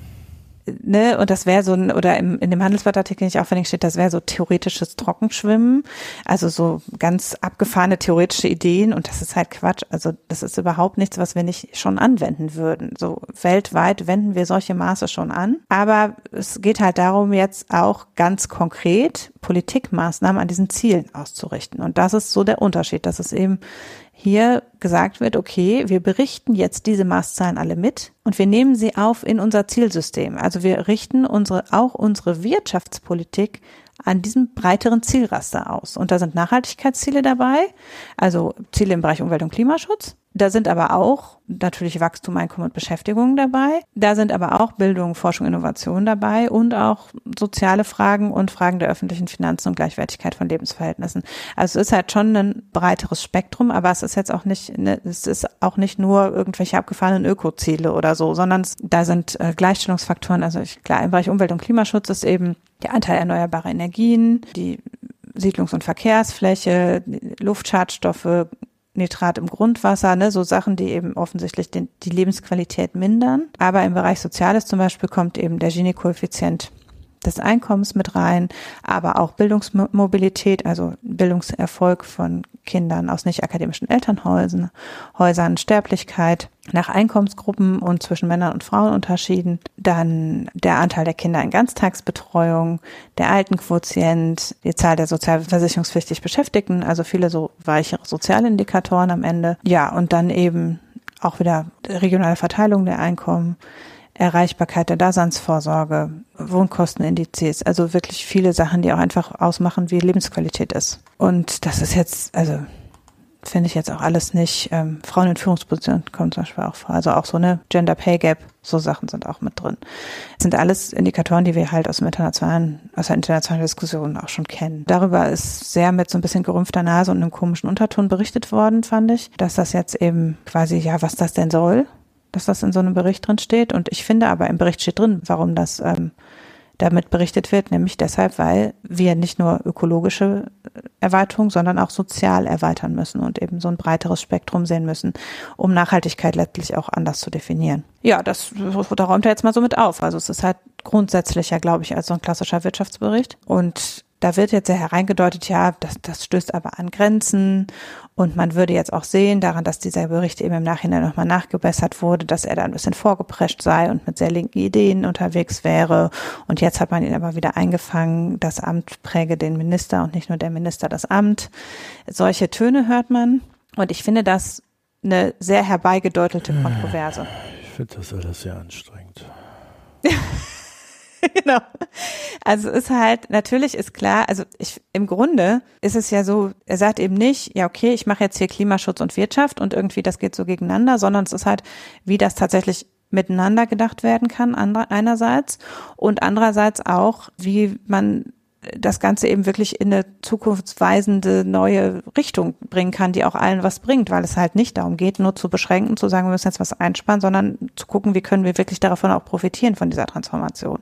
ne, und das wäre so ein, oder im, in dem Handelsblattartikel nicht verlinkt steht, das wäre so theoretisches Trockenschwimmen, also so ganz abgefahrene theoretische Ideen und das ist halt Quatsch. Also das ist überhaupt nichts, was wir nicht schon anwenden würden. So weltweit wenden wir solche Maße schon an. Aber es geht halt darum, jetzt auch ganz konkret Politikmaßnahmen an diesen Zielen auszurichten. Und das ist so der Unterschied, dass es eben hier gesagt wird, okay, wir berichten jetzt diese Maßzahlen alle mit und wir nehmen sie auf in unser Zielsystem. Also wir richten unsere, auch unsere Wirtschaftspolitik an diesem breiteren Zielraster aus. Und da sind Nachhaltigkeitsziele dabei, also Ziele im Bereich Umwelt- und Klimaschutz. Da sind aber auch natürlich Wachstum, Einkommen und Beschäftigung dabei. Da sind aber auch Bildung, Forschung, Innovation dabei und auch soziale Fragen und Fragen der öffentlichen Finanzen und Gleichwertigkeit von Lebensverhältnissen. Also es ist halt schon ein breiteres Spektrum, aber es ist jetzt auch nicht, ne, es ist auch nicht nur irgendwelche abgefahrenen Ökoziele oder so, sondern da sind äh, Gleichstellungsfaktoren. Also ich, klar, im Bereich Umwelt- und Klimaschutz ist eben der Anteil erneuerbarer Energien, die Siedlungs- und Verkehrsfläche, Luftschadstoffe, Nitrat im Grundwasser, ne, so Sachen, die eben offensichtlich den, die Lebensqualität mindern. Aber im Bereich Soziales zum Beispiel kommt eben der Gini-Koeffizient des Einkommens mit rein, aber auch Bildungsmobilität, also Bildungserfolg von Kindern aus nicht akademischen Elternhäusern, Häusern, Sterblichkeit nach Einkommensgruppen und zwischen Männern und Frauen unterschieden. Dann der Anteil der Kinder in Ganztagsbetreuung, der Altenquotient, die Zahl der sozialversicherungspflichtig Beschäftigten, also viele so weichere Sozialindikatoren am Ende. Ja, und dann eben auch wieder regionale Verteilung der Einkommen, Erreichbarkeit der Daseinsvorsorge, Wohnkostenindizes, also wirklich viele Sachen, die auch einfach ausmachen, wie Lebensqualität ist. Und das ist jetzt, also finde ich jetzt auch alles nicht, ähm, Frauen in Führungspositionen kommen zum Beispiel auch vor, also auch so eine Gender Pay Gap, so Sachen sind auch mit drin. Das sind alles Indikatoren, die wir halt aus dem internationalen, aus der internationalen Diskussion auch schon kennen. Darüber ist sehr mit so ein bisschen gerümpfter Nase und einem komischen Unterton berichtet worden, fand ich, dass das jetzt eben quasi, ja, was das denn soll, dass das in so einem Bericht drin steht. Und ich finde aber im Bericht steht drin, warum das ähm, damit berichtet wird, nämlich deshalb, weil wir nicht nur ökologische äh, Erweiterung, sondern auch sozial erweitern müssen und eben so ein breiteres Spektrum sehen müssen, um Nachhaltigkeit letztlich auch anders zu definieren. Ja, das, da räumt er jetzt mal so mit auf. Also es ist halt grundsätzlicher, glaube ich, als so ein klassischer Wirtschaftsbericht. Und da wird jetzt ja hereingedeutet, ja, das, das stößt aber an Grenzen und man würde jetzt auch sehen daran, dass dieser Bericht eben im Nachhinein nochmal nachgebessert wurde, dass er da ein bisschen vorgeprescht sei und mit sehr linken Ideen unterwegs wäre. Und jetzt hat man ihn aber wieder eingefangen, das Amt präge den Minister und nicht nur der Minister das Amt. Solche Töne hört man. Und ich finde das eine sehr herbeigedeutelte Kontroverse. Ich finde das alles sehr anstrengend. genau. Also ist halt, natürlich ist klar, also ich, im Grunde ist es ja so, er sagt eben nicht, ja, okay, ich mache jetzt hier Klimaschutz und Wirtschaft und irgendwie das geht so gegeneinander, sondern es ist halt, wie das tatsächlich miteinander gedacht werden kann, einerseits und andererseits auch, wie man das Ganze eben wirklich in eine zukunftsweisende neue Richtung bringen kann, die auch allen was bringt, weil es halt nicht darum geht, nur zu beschränken, zu sagen, wir müssen jetzt was einsparen, sondern zu gucken, wie können wir wirklich davon auch profitieren von dieser Transformation.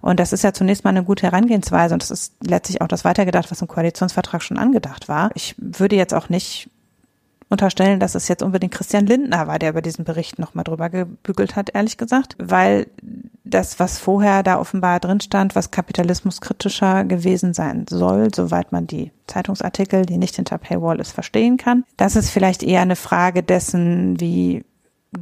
Und das ist ja zunächst mal eine gute Herangehensweise und das ist letztlich auch das weitergedacht, was im Koalitionsvertrag schon angedacht war. Ich würde jetzt auch nicht unterstellen, dass es jetzt unbedingt Christian Lindner war, der über diesen Bericht nochmal drüber gebügelt hat, ehrlich gesagt, weil das, was vorher da offenbar drin stand, was kapitalismuskritischer gewesen sein soll, soweit man die Zeitungsartikel, die nicht hinter Paywall ist, verstehen kann. Das ist vielleicht eher eine Frage dessen, wie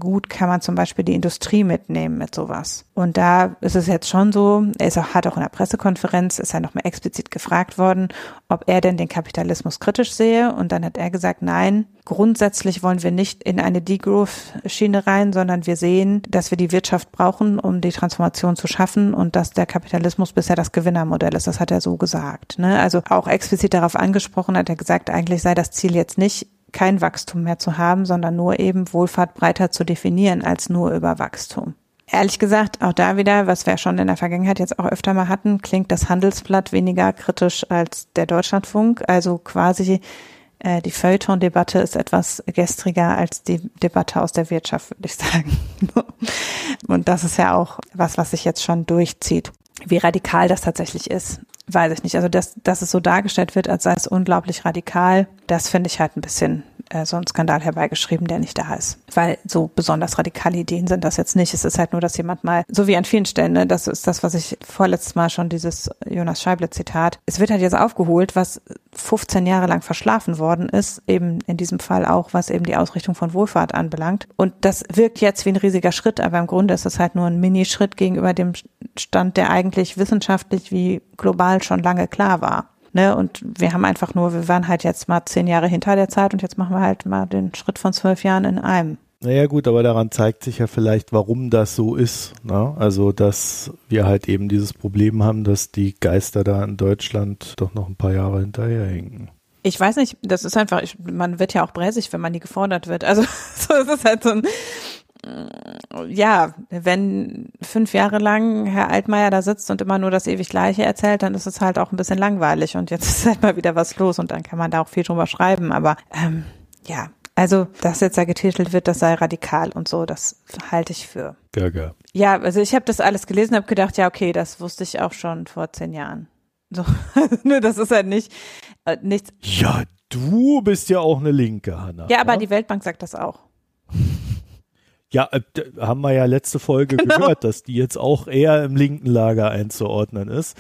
gut kann man zum Beispiel die Industrie mitnehmen mit sowas. Und da ist es jetzt schon so, er ist auch, hat auch in der Pressekonferenz, ist er nochmal explizit gefragt worden, ob er denn den Kapitalismus kritisch sehe. Und dann hat er gesagt, nein, grundsätzlich wollen wir nicht in eine Degrowth-Schiene rein, sondern wir sehen, dass wir die Wirtschaft brauchen, um die Transformation zu schaffen und dass der Kapitalismus bisher das Gewinnermodell ist. Das hat er so gesagt. Ne? Also auch explizit darauf angesprochen hat er gesagt, eigentlich sei das Ziel jetzt nicht, kein Wachstum mehr zu haben, sondern nur eben Wohlfahrt breiter zu definieren als nur über Wachstum. Ehrlich gesagt, auch da wieder, was wir schon in der Vergangenheit jetzt auch öfter mal hatten, klingt das Handelsblatt weniger kritisch als der Deutschlandfunk. Also quasi äh, die Feuilleton-Debatte ist etwas gestriger als die Debatte aus der Wirtschaft, würde ich sagen. Und das ist ja auch was, was sich jetzt schon durchzieht. Wie radikal das tatsächlich ist, weiß ich nicht. Also, dass, dass es so dargestellt wird, als sei es unglaublich radikal, das finde ich halt ein bisschen äh, so ein Skandal herbeigeschrieben, der nicht da ist. Weil so besonders radikale Ideen sind das jetzt nicht. Es ist halt nur, dass jemand mal, so wie an vielen Stellen, ne, das ist das, was ich vorletztes Mal schon dieses Jonas Scheible-Zitat, es wird halt jetzt aufgeholt, was 15 Jahre lang verschlafen worden ist, eben in diesem Fall auch, was eben die Ausrichtung von Wohlfahrt anbelangt. Und das wirkt jetzt wie ein riesiger Schritt, aber im Grunde ist es halt nur ein Minischritt gegenüber dem Stand, der eigentlich wissenschaftlich wie global schon lange klar war. Ne? Und wir haben einfach nur, wir waren halt jetzt mal zehn Jahre hinter der Zeit und jetzt machen wir halt mal den Schritt von zwölf Jahren in einem. Naja gut, aber daran zeigt sich ja vielleicht, warum das so ist. Ne? Also, dass wir halt eben dieses Problem haben, dass die Geister da in Deutschland doch noch ein paar Jahre hinterherhinken. Ich weiß nicht, das ist einfach, ich, man wird ja auch bräsig, wenn man nie gefordert wird. Also so ist es halt so ein, ja, wenn fünf Jahre lang Herr Altmaier da sitzt und immer nur das ewig Gleiche erzählt, dann ist es halt auch ein bisschen langweilig und jetzt ist halt mal wieder was los und dann kann man da auch viel drüber schreiben. Aber ähm, ja, also, dass jetzt da getitelt wird, das sei radikal und so, das halte ich für. Gaga. Ja, also ich habe das alles gelesen, habe gedacht, ja, okay, das wusste ich auch schon vor zehn Jahren. So, nur das ist halt nicht äh, nichts. Ja, du bist ja auch eine Linke, Hanna. Ja, aber ja? die Weltbank sagt das auch. Ja, äh, haben wir ja letzte Folge genau. gehört, dass die jetzt auch eher im linken Lager einzuordnen ist.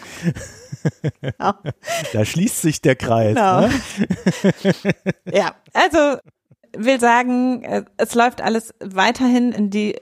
Genau. da schließt sich der Kreis. Genau. Ne? ja, also will sagen, äh, es läuft alles weiterhin in die,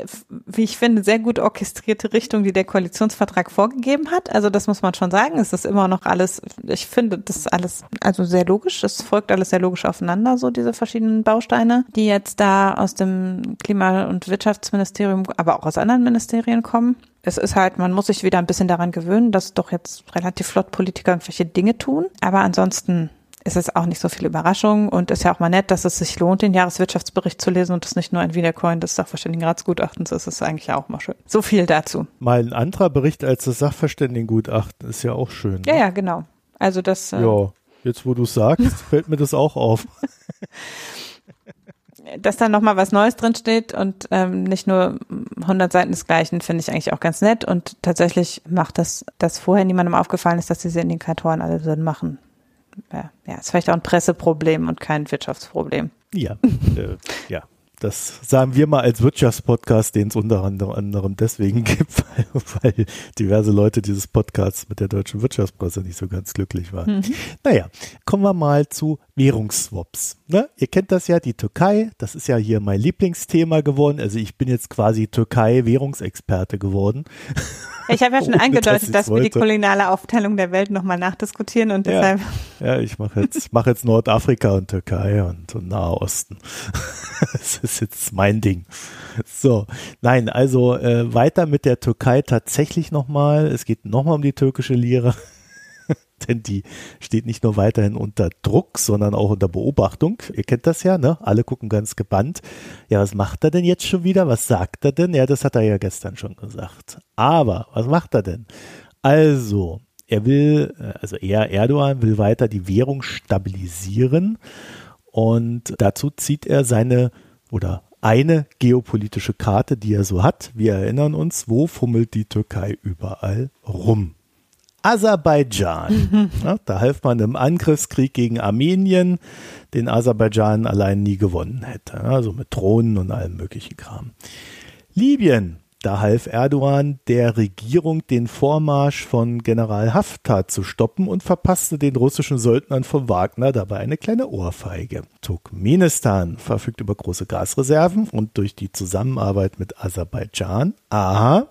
wie ich finde, sehr gut orchestrierte Richtung, die der Koalitionsvertrag vorgegeben hat. Also das muss man schon sagen. Es ist immer noch alles, ich finde das alles also sehr logisch. Es folgt alles sehr logisch aufeinander, so diese verschiedenen Bausteine, die jetzt da aus dem Klima- und Wirtschaftsministerium, aber auch aus anderen Ministerien kommen. Es ist halt, man muss sich wieder ein bisschen daran gewöhnen, dass doch jetzt relativ flott Politiker irgendwelche Dinge tun. Aber ansonsten ist es auch nicht so viel Überraschung und ist ja auch mal nett, dass es sich lohnt, den Jahreswirtschaftsbericht zu lesen und das nicht nur ein Wiedercoin des Sachverständigenratsgutachtens ist, ist eigentlich auch mal schön. So viel dazu. Mal ein anderer Bericht als das Sachverständigengutachten ist ja auch schön. Ne? Ja, ja, genau. Also das. Äh, ja, jetzt wo du sagst, fällt mir das auch auf. dass da nochmal was Neues drinsteht und ähm, nicht nur 100 Seiten des Gleichen, finde ich eigentlich auch ganz nett. Und tatsächlich macht das, dass vorher niemandem aufgefallen ist, dass diese Indikatoren alle Sinn machen ja, ist vielleicht auch ein Presseproblem und kein Wirtschaftsproblem. Ja, äh, ja. Das sagen wir mal als Wirtschaftspodcast, den es unter anderem deswegen gibt, weil, weil, diverse Leute dieses Podcasts mit der deutschen Wirtschaftspresse nicht so ganz glücklich waren. Mhm. Naja, kommen wir mal zu Währungsswaps. Ne? Ihr kennt das ja, die Türkei, das ist ja hier mein Lieblingsthema geworden. Also ich bin jetzt quasi Türkei-Währungsexperte geworden. Ich habe ja schon angedeutet, dass wir die kulinale Aufteilung der Welt nochmal nachdiskutieren und deshalb. Ja, ja ich mache jetzt, mach jetzt Nordafrika und Türkei und, und Nahosten. das ist jetzt mein Ding. So, nein, also äh, weiter mit der Türkei tatsächlich nochmal. Es geht nochmal um die türkische Lira. denn die steht nicht nur weiterhin unter Druck, sondern auch unter Beobachtung. Ihr kennt das ja, ne? Alle gucken ganz gebannt. Ja, was macht er denn jetzt schon wieder? Was sagt er denn? Ja, das hat er ja gestern schon gesagt. Aber was macht er denn? Also, er will, äh, also er, Erdogan, will weiter die Währung stabilisieren und dazu zieht er seine oder eine geopolitische Karte, die er so hat. Wir erinnern uns, wo fummelt die Türkei überall rum? Aserbaidschan. Ja, da half man im Angriffskrieg gegen Armenien, den Aserbaidschan allein nie gewonnen hätte. Also mit Drohnen und allem möglichen Kram. Libyen. Da half Erdogan der Regierung, den Vormarsch von General Haftar zu stoppen und verpasste den russischen Söldnern von Wagner dabei eine kleine Ohrfeige. Turkmenistan verfügt über große Gasreserven und durch die Zusammenarbeit mit Aserbaidschan, aha,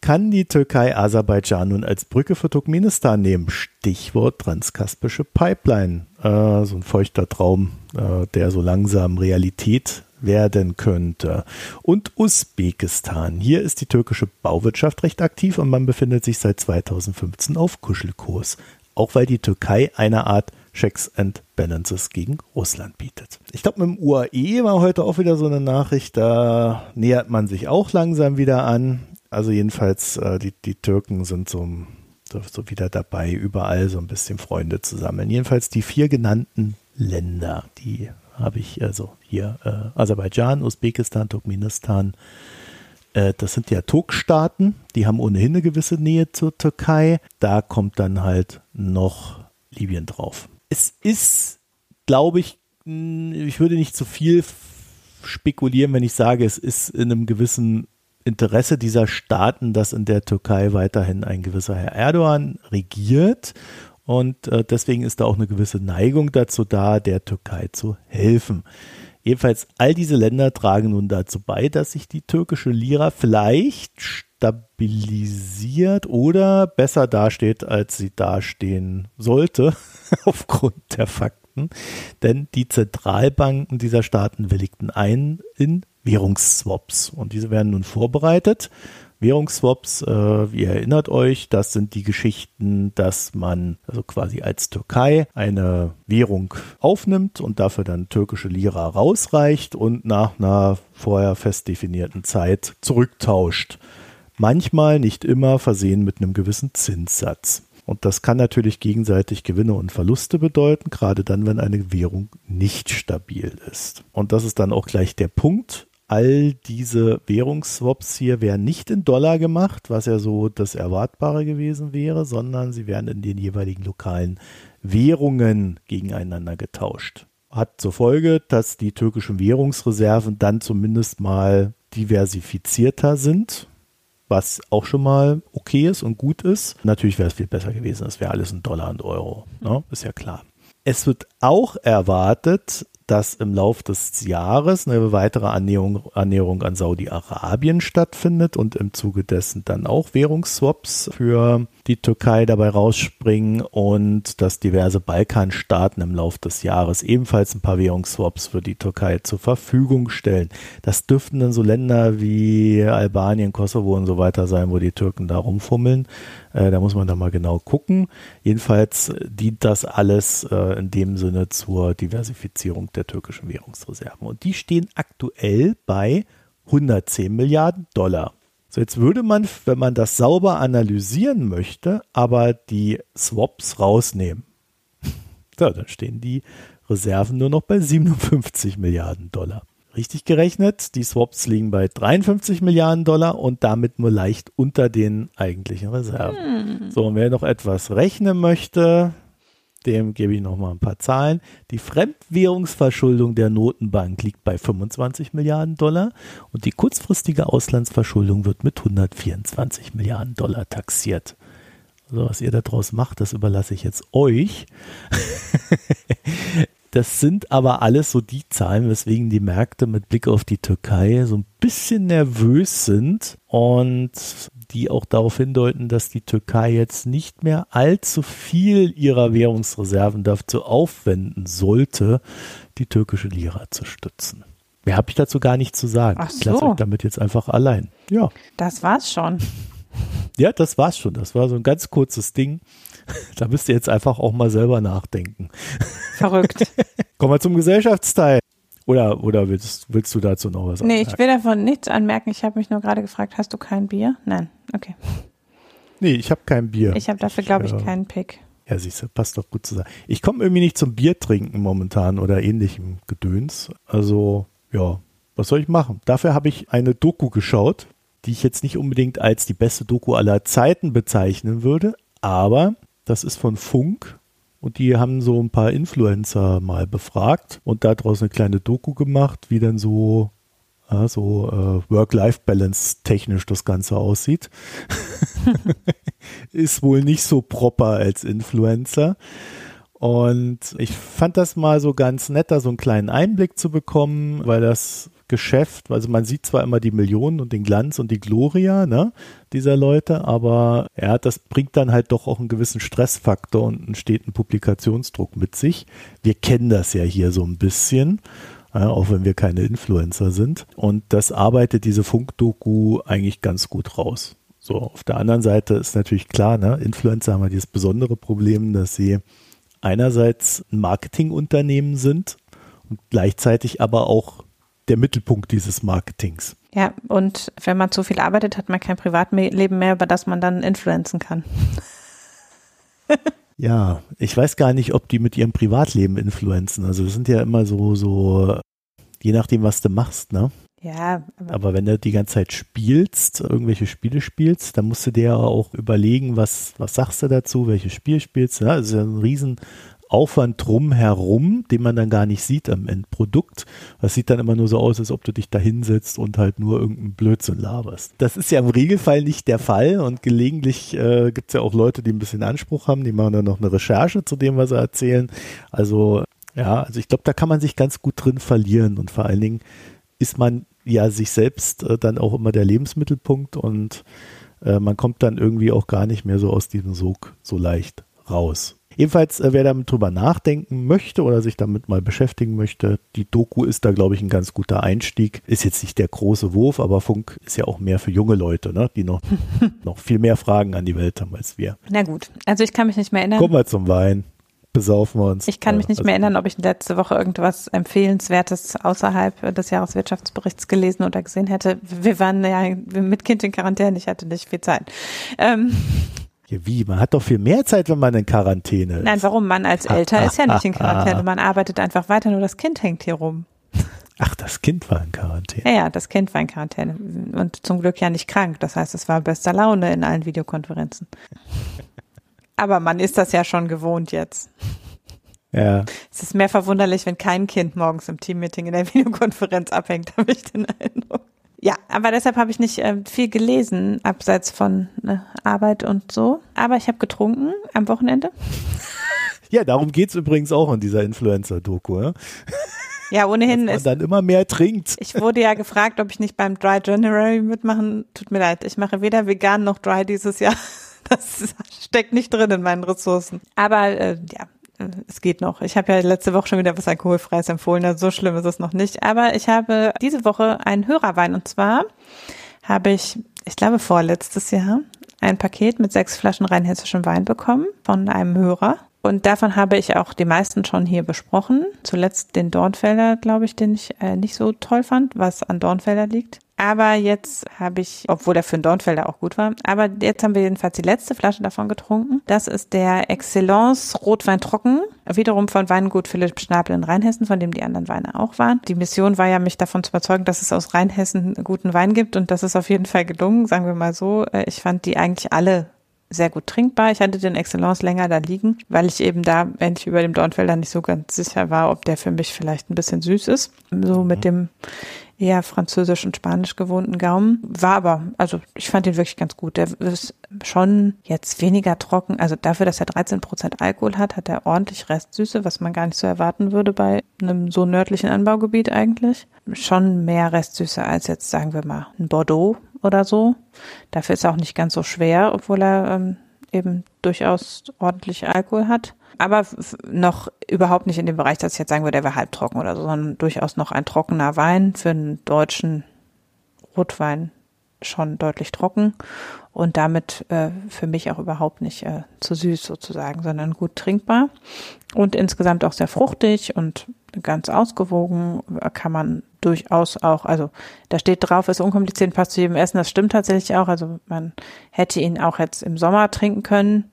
kann die Türkei Aserbaidschan nun als Brücke für Turkmenistan nehmen. Stichwort transkaspische Pipeline. Äh, so ein feuchter Traum, äh, der so langsam Realität werden könnte. Und Usbekistan. Hier ist die türkische Bauwirtschaft recht aktiv und man befindet sich seit 2015 auf Kuschelkurs. Auch weil die Türkei eine Art Checks and Balances gegen Russland bietet. Ich glaube, mit dem UAE war heute auch wieder so eine Nachricht, da nähert man sich auch langsam wieder an. Also jedenfalls, äh, die, die Türken sind so, so, so wieder dabei, überall so ein bisschen Freunde zu sammeln. Jedenfalls die vier genannten Länder, die habe ich also hier äh, Aserbaidschan, Usbekistan, Turkmenistan. Äh, das sind ja Turkstaaten, die haben ohnehin eine gewisse Nähe zur Türkei. Da kommt dann halt noch Libyen drauf. Es ist, glaube ich, ich würde nicht zu viel spekulieren, wenn ich sage, es ist in einem gewissen Interesse dieser Staaten, dass in der Türkei weiterhin ein gewisser Herr Erdogan regiert und äh, deswegen ist da auch eine gewisse Neigung dazu da, der Türkei zu helfen. Jedenfalls all diese Länder tragen nun dazu bei, dass sich die türkische Lira vielleicht stabilisiert oder besser dasteht, als sie dastehen sollte, aufgrund der Fakten. Denn die Zentralbanken dieser Staaten willigten ein in Währungsswaps und diese werden nun vorbereitet Währungsswaps, äh, ihr erinnert euch, das sind die Geschichten, dass man also quasi als Türkei eine Währung aufnimmt und dafür dann türkische Lira rausreicht und nach einer vorher fest definierten Zeit zurücktauscht. Manchmal, nicht immer, versehen mit einem gewissen Zinssatz. Und das kann natürlich gegenseitig Gewinne und Verluste bedeuten, gerade dann, wenn eine Währung nicht stabil ist. Und das ist dann auch gleich der Punkt, all diese Währungsswaps hier werden nicht in Dollar gemacht, was ja so das Erwartbare gewesen wäre, sondern sie werden in den jeweiligen lokalen Währungen gegeneinander getauscht. Hat zur Folge, dass die türkischen Währungsreserven dann zumindest mal diversifizierter sind, was auch schon mal okay ist und gut ist. Natürlich wäre es viel besser gewesen, es wäre alles in Dollar und Euro, ne? ist ja klar. Es wird auch erwartet, dass im Laufe des Jahres eine weitere Annäherung, Annäherung an Saudi-Arabien stattfindet und im Zuge dessen dann auch Währungsswaps für die Türkei dabei rausspringen und dass diverse Balkanstaaten im Laufe des Jahres ebenfalls ein paar Währungsswaps für die Türkei zur Verfügung stellen. Das dürften dann so Länder wie Albanien, Kosovo und so weiter sein, wo die Türken da rumfummeln. Äh, da muss man da mal genau gucken. Jedenfalls dient das alles äh, in dem Sinne zur Diversifizierung der türkischen Währungsreserven. Und die stehen aktuell bei 110 Milliarden Dollar. So, jetzt würde man, wenn man das sauber analysieren möchte, aber die Swaps rausnehmen. So, dann stehen die Reserven nur noch bei 57 Milliarden Dollar. Richtig gerechnet, die Swaps liegen bei 53 Milliarden Dollar und damit nur leicht unter den eigentlichen Reserven. Hm. So, und wer noch etwas rechnen möchte, dem gebe ich noch mal ein paar Zahlen. Die Fremdwährungsverschuldung der Notenbank liegt bei 25 Milliarden Dollar und die kurzfristige Auslandsverschuldung wird mit 124 Milliarden Dollar taxiert. Also was ihr daraus macht, das überlasse ich jetzt euch. Das sind aber alles so die Zahlen, weswegen die Märkte mit Blick auf die Türkei so ein bisschen nervös sind und die auch darauf hindeuten, dass die Türkei jetzt nicht mehr allzu viel ihrer Währungsreserven dazu aufwenden sollte, die türkische Lira zu stützen. Mehr habe ich dazu gar nicht zu sagen. Ach so. Ich lasse euch damit jetzt einfach allein. Ja. Das war's schon. Ja, das war's schon. Das war so ein ganz kurzes Ding. Da müsst ihr jetzt einfach auch mal selber nachdenken. Verrückt. Kommen wir zum Gesellschaftsteil. Oder, oder willst, willst du dazu noch was Nee, ich will davon nichts anmerken. Ich habe mich nur gerade gefragt, hast du kein Bier? Nein, okay. Nee, ich habe kein Bier. Ich habe dafür, glaube ich, äh, keinen Pick. Ja, siehst du, passt doch gut zusammen. Ich komme irgendwie nicht zum Bier trinken momentan oder ähnlichem Gedöns. Also, ja, was soll ich machen? Dafür habe ich eine Doku geschaut, die ich jetzt nicht unbedingt als die beste Doku aller Zeiten bezeichnen würde, aber das ist von Funk und die haben so ein paar Influencer mal befragt und daraus eine kleine Doku gemacht, wie dann so, ja, so äh, Work-Life-Balance technisch das Ganze aussieht. ist wohl nicht so proper als Influencer. Und ich fand das mal so ganz nett, da so einen kleinen Einblick zu bekommen, weil das Geschäft, also man sieht zwar immer die Millionen und den Glanz und die Gloria ne, dieser Leute, aber ja, das bringt dann halt doch auch einen gewissen Stressfaktor und einen steten Publikationsdruck mit sich. Wir kennen das ja hier so ein bisschen. Auch wenn wir keine Influencer sind. Und das arbeitet diese Funkdoku eigentlich ganz gut raus. So, auf der anderen Seite ist natürlich klar, ne, Influencer haben ja dieses besondere Problem, dass sie einerseits ein Marketingunternehmen sind und gleichzeitig aber auch der Mittelpunkt dieses Marketings. Ja, und wenn man zu viel arbeitet, hat man kein Privatleben mehr, über das man dann influenzen kann. ja, ich weiß gar nicht, ob die mit ihrem Privatleben influenzen. Also das sind ja immer so, so, je nachdem, was du machst, ne? Ja. Aber, aber wenn du die ganze Zeit spielst, irgendwelche Spiele spielst, dann musst du dir auch überlegen, was, was sagst du dazu, welches Spiel spielst du. Ja, das ist ja ein riesen Aufwand drumherum, den man dann gar nicht sieht am Endprodukt. Das sieht dann immer nur so aus, als ob du dich da hinsetzt und halt nur irgendeinen Blödsinn laberst. Das ist ja im Regelfall nicht der Fall und gelegentlich äh, gibt es ja auch Leute, die ein bisschen Anspruch haben, die machen dann noch eine Recherche zu dem, was sie erzählen. Also ja, also ich glaube, da kann man sich ganz gut drin verlieren und vor allen Dingen ist man ja sich selbst äh, dann auch immer der Lebensmittelpunkt und äh, man kommt dann irgendwie auch gar nicht mehr so aus diesem Sog so leicht raus. Jedenfalls, äh, wer damit drüber nachdenken möchte oder sich damit mal beschäftigen möchte, die Doku ist da, glaube ich, ein ganz guter Einstieg. Ist jetzt nicht der große Wurf, aber Funk ist ja auch mehr für junge Leute, ne? die noch, noch viel mehr Fragen an die Welt haben als wir. Na gut, also ich kann mich nicht mehr erinnern. Kommen wir zum Wein. Besaufen wir uns. Ich kann mich nicht also, mehr erinnern, ob ich letzte Woche irgendwas Empfehlenswertes außerhalb des Jahreswirtschaftsberichts gelesen oder gesehen hätte. Wir waren ja mit Kind in Quarantäne, ich hatte nicht viel Zeit. Ähm, ja, wie? Man hat doch viel mehr Zeit, wenn man in Quarantäne ist. Nein, warum? Man als Eltern ist ja nicht in Quarantäne. Man arbeitet einfach weiter, nur das Kind hängt hier rum. Ach, das Kind war in Quarantäne. Ja, ja, das Kind war in Quarantäne. Und zum Glück ja nicht krank. Das heißt, es war bester Laune in allen Videokonferenzen. Aber man ist das ja schon gewohnt jetzt. Ja. Es ist mehr verwunderlich, wenn kein Kind morgens im Teammeeting in der Videokonferenz abhängt, habe ich den Eindruck. Ja, aber deshalb habe ich nicht äh, viel gelesen, abseits von äh, Arbeit und so. Aber ich habe getrunken am Wochenende. Ja, darum geht's übrigens auch in dieser Influencer-Doku. Ja? Ja, ohnehin Dass man dann immer mehr trinkt. Ich wurde ja gefragt, ob ich nicht beim Dry January mitmachen. Tut mir leid, ich mache weder vegan noch dry dieses Jahr. Das steckt nicht drin in meinen Ressourcen. Aber äh, ja, es geht noch. Ich habe ja letzte Woche schon wieder was Alkoholfreies empfohlen, also so schlimm ist es noch nicht. Aber ich habe diese Woche einen Hörerwein und zwar habe ich, ich glaube vorletztes Jahr, ein Paket mit sechs Flaschen rheinhessischem Wein bekommen von einem Hörer. Und davon habe ich auch die meisten schon hier besprochen. Zuletzt den Dornfelder, glaube ich, den ich äh, nicht so toll fand, was an Dornfelder liegt. Aber jetzt habe ich, obwohl der für den Dornfelder auch gut war, aber jetzt haben wir jedenfalls die letzte Flasche davon getrunken. Das ist der Excellence Rotwein Trocken, wiederum von Weingut Philipp Schnabel in Rheinhessen, von dem die anderen Weine auch waren. Die Mission war ja, mich davon zu überzeugen, dass es aus Rheinhessen guten Wein gibt und das ist auf jeden Fall gelungen, sagen wir mal so. Äh, ich fand die eigentlich alle sehr gut trinkbar. Ich hatte den Excellence länger da liegen, weil ich eben da endlich über dem Dornfelder nicht so ganz sicher war, ob der für mich vielleicht ein bisschen süß ist. So mit dem eher französisch und spanisch gewohnten Gaumen. War aber, also ich fand ihn wirklich ganz gut. Der ist schon jetzt weniger trocken. Also dafür, dass er 13 Prozent Alkohol hat, hat er ordentlich Restsüße, was man gar nicht so erwarten würde bei einem so nördlichen Anbaugebiet eigentlich. Schon mehr Restsüße als jetzt, sagen wir mal, ein Bordeaux oder so. Dafür ist er auch nicht ganz so schwer, obwohl er ähm, eben durchaus ordentlich Alkohol hat. Aber noch überhaupt nicht in dem Bereich, dass ich jetzt sagen würde, der wäre halbtrocken oder so, sondern durchaus noch ein trockener Wein. Für einen deutschen Rotwein schon deutlich trocken. Und damit äh, für mich auch überhaupt nicht äh, zu süß sozusagen, sondern gut trinkbar. Und insgesamt auch sehr fruchtig und ganz ausgewogen. Kann man durchaus auch, also da steht drauf, ist unkompliziert, passt zu jedem Essen. Das stimmt tatsächlich auch. Also man hätte ihn auch jetzt im Sommer trinken können,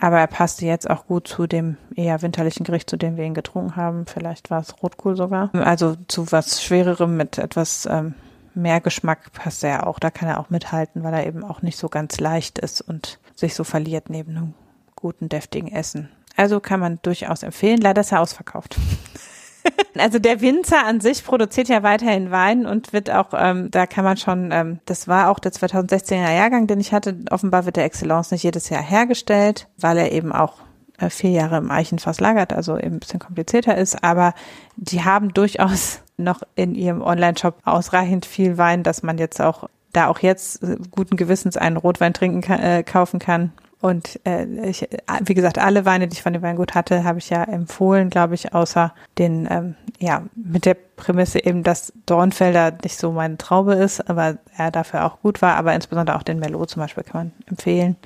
aber er passte jetzt auch gut zu dem eher winterlichen Gericht, zu dem wir ihn getrunken haben. Vielleicht war es Rotkohl sogar. Also zu was Schwererem mit etwas ähm, mehr Geschmack passt er auch. Da kann er auch mithalten, weil er eben auch nicht so ganz leicht ist und sich so verliert neben einem guten, deftigen Essen. Also kann man durchaus empfehlen. Leider ist er ausverkauft. Also der Winzer an sich produziert ja weiterhin Wein und wird auch, ähm, da kann man schon, ähm, das war auch der 2016er Jahrgang, den ich hatte. Offenbar wird der Excellence nicht jedes Jahr hergestellt, weil er eben auch äh, vier Jahre im Eichenfass lagert, also eben ein bisschen komplizierter ist. Aber die haben durchaus noch in ihrem Online-Shop ausreichend viel Wein, dass man jetzt auch da auch jetzt guten Gewissens einen Rotwein trinken äh, kaufen kann und äh, ich, wie gesagt, alle Weine, die ich von dem Weingut hatte, habe ich ja empfohlen, glaube ich, außer den, ähm, ja, mit der Prämisse eben, dass Dornfelder nicht so meine Traube ist, aber er dafür auch gut war. Aber insbesondere auch den Merlot zum Beispiel kann man empfehlen.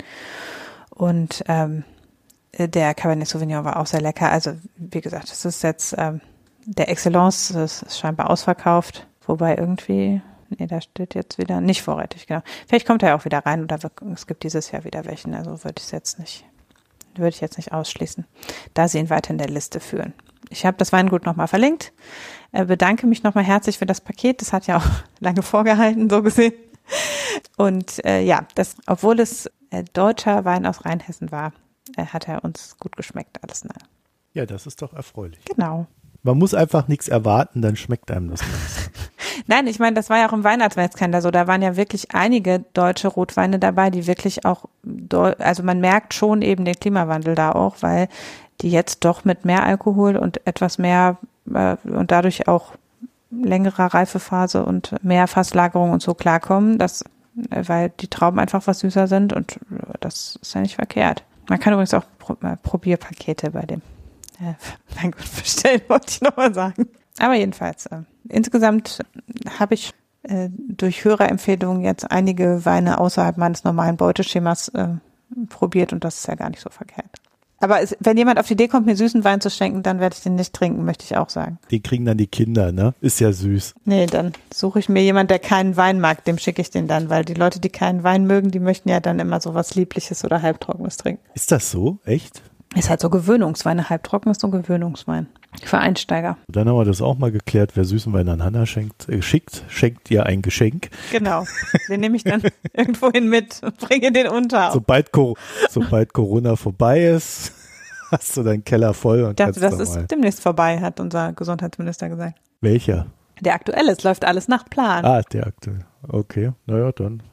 Und ähm, der Cabernet Sauvignon war auch sehr lecker. Also wie gesagt, es ist jetzt ähm, der Excellence, das ist scheinbar ausverkauft, wobei irgendwie Nee, da steht jetzt wieder nicht vorrätig, genau. Vielleicht kommt er auch wieder rein oder es gibt dieses Jahr wieder welchen. Also würde ich es jetzt nicht, würde ich jetzt nicht ausschließen, da sie ihn weiter in der Liste führen. Ich habe das Weingut nochmal verlinkt. Äh, bedanke mich nochmal herzlich für das Paket. Das hat ja auch lange vorgehalten, so gesehen. Und äh, ja, das, obwohl es äh, deutscher Wein aus Rheinhessen war, äh, hat er uns gut geschmeckt, alles nahe. Ja, das ist doch erfreulich. Genau. Man muss einfach nichts erwarten, dann schmeckt einem das Ganze. Nein, ich meine, das war ja auch im Weihnachtsweinskalender so. Da waren ja wirklich einige deutsche Rotweine dabei, die wirklich auch, also man merkt schon eben den Klimawandel da auch, weil die jetzt doch mit mehr Alkohol und etwas mehr äh, und dadurch auch längerer Reifephase und mehr Fasslagerung und so klarkommen, dass, äh, weil die Trauben einfach was süßer sind und das ist ja nicht verkehrt. Man kann übrigens auch äh, Probierpakete bei dem äh, mein Gott, bestellen, wollte ich nochmal sagen. Aber jedenfalls, äh, insgesamt habe ich äh, durch Hörerempfehlungen jetzt einige Weine außerhalb meines normalen Beuteschemas äh, probiert und das ist ja gar nicht so verkehrt. Aber es, wenn jemand auf die Idee kommt, mir süßen Wein zu schenken, dann werde ich den nicht trinken, möchte ich auch sagen. Die kriegen dann die Kinder, ne? Ist ja süß. Nee, dann suche ich mir jemand, der keinen Wein mag, dem schicke ich den dann, weil die Leute, die keinen Wein mögen, die möchten ja dann immer so was Liebliches oder Halbtrockenes trinken. Ist das so? Echt? Ist halt so Gewöhnungswein. Halbtrocken ist so Gewöhnungswein. Für Einsteiger. Dann haben wir das auch mal geklärt. Wer süßen Wein an Hanna schenkt, äh, schickt, schenkt ihr ein Geschenk. Genau. Den nehme ich dann irgendwohin mit und bringe den unter. Sobald, sobald Corona vorbei ist, hast du deinen Keller voll. Und ich dachte, das ist demnächst vorbei, hat unser Gesundheitsminister gesagt. Welcher? Der aktuelle. Es läuft alles nach Plan. Ah, der aktuelle. Okay. Naja, dann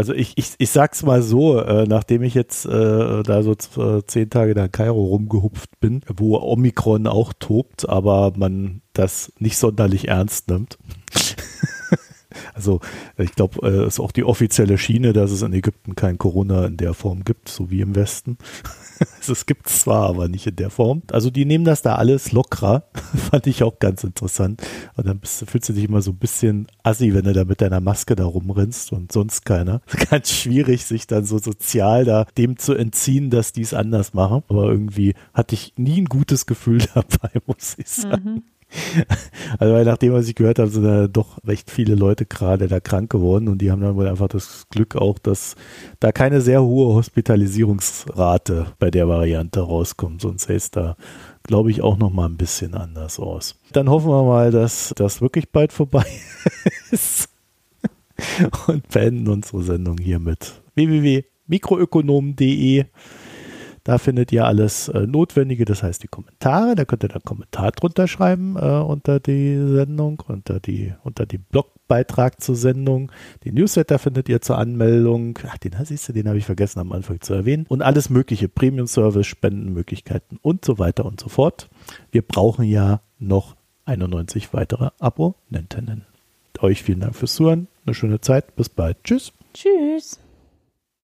also ich, ich, ich sag's mal so, äh, nachdem ich jetzt äh, da so äh, zehn Tage in Kairo rumgehupft bin, wo Omikron auch tobt, aber man das nicht sonderlich ernst nimmt. also ich glaube, äh, ist auch die offizielle Schiene, dass es in Ägypten kein Corona in der Form gibt, so wie im Westen. Also es gibt es zwar, aber nicht in der Form. Also die nehmen das da alles lockerer. Fand ich auch ganz interessant. Und dann bist, fühlst du dich immer so ein bisschen assi, wenn du da mit deiner Maske da rumrennst und sonst keiner. Ganz schwierig, sich dann so sozial da dem zu entziehen, dass die es anders machen. Aber irgendwie hatte ich nie ein gutes Gefühl dabei, muss ich sagen. Mhm. Also weil nach was ich gehört habe, sind da doch recht viele Leute gerade da krank geworden und die haben dann wohl einfach das Glück auch, dass da keine sehr hohe Hospitalisierungsrate bei der Variante rauskommt. Sonst sähe es da, glaube ich, auch noch mal ein bisschen anders aus. Dann hoffen wir mal, dass das wirklich bald vorbei ist und beenden unsere Sendung hiermit. www.mikroökonomen.de da findet ihr alles äh, Notwendige, das heißt die Kommentare. Da könnt ihr dann Kommentar drunter schreiben äh, unter die Sendung, unter die unter die Blogbeitrag zur Sendung. Den Newsletter findet ihr zur Anmeldung. Ach, den siehst du, den habe ich vergessen am Anfang zu erwähnen. Und alles mögliche, Premium-Service, Spendenmöglichkeiten und so weiter und so fort. Wir brauchen ja noch 91 weitere Abonnentinnen. Euch vielen Dank fürs Zuhören. Eine schöne Zeit. Bis bald. Tschüss. Tschüss.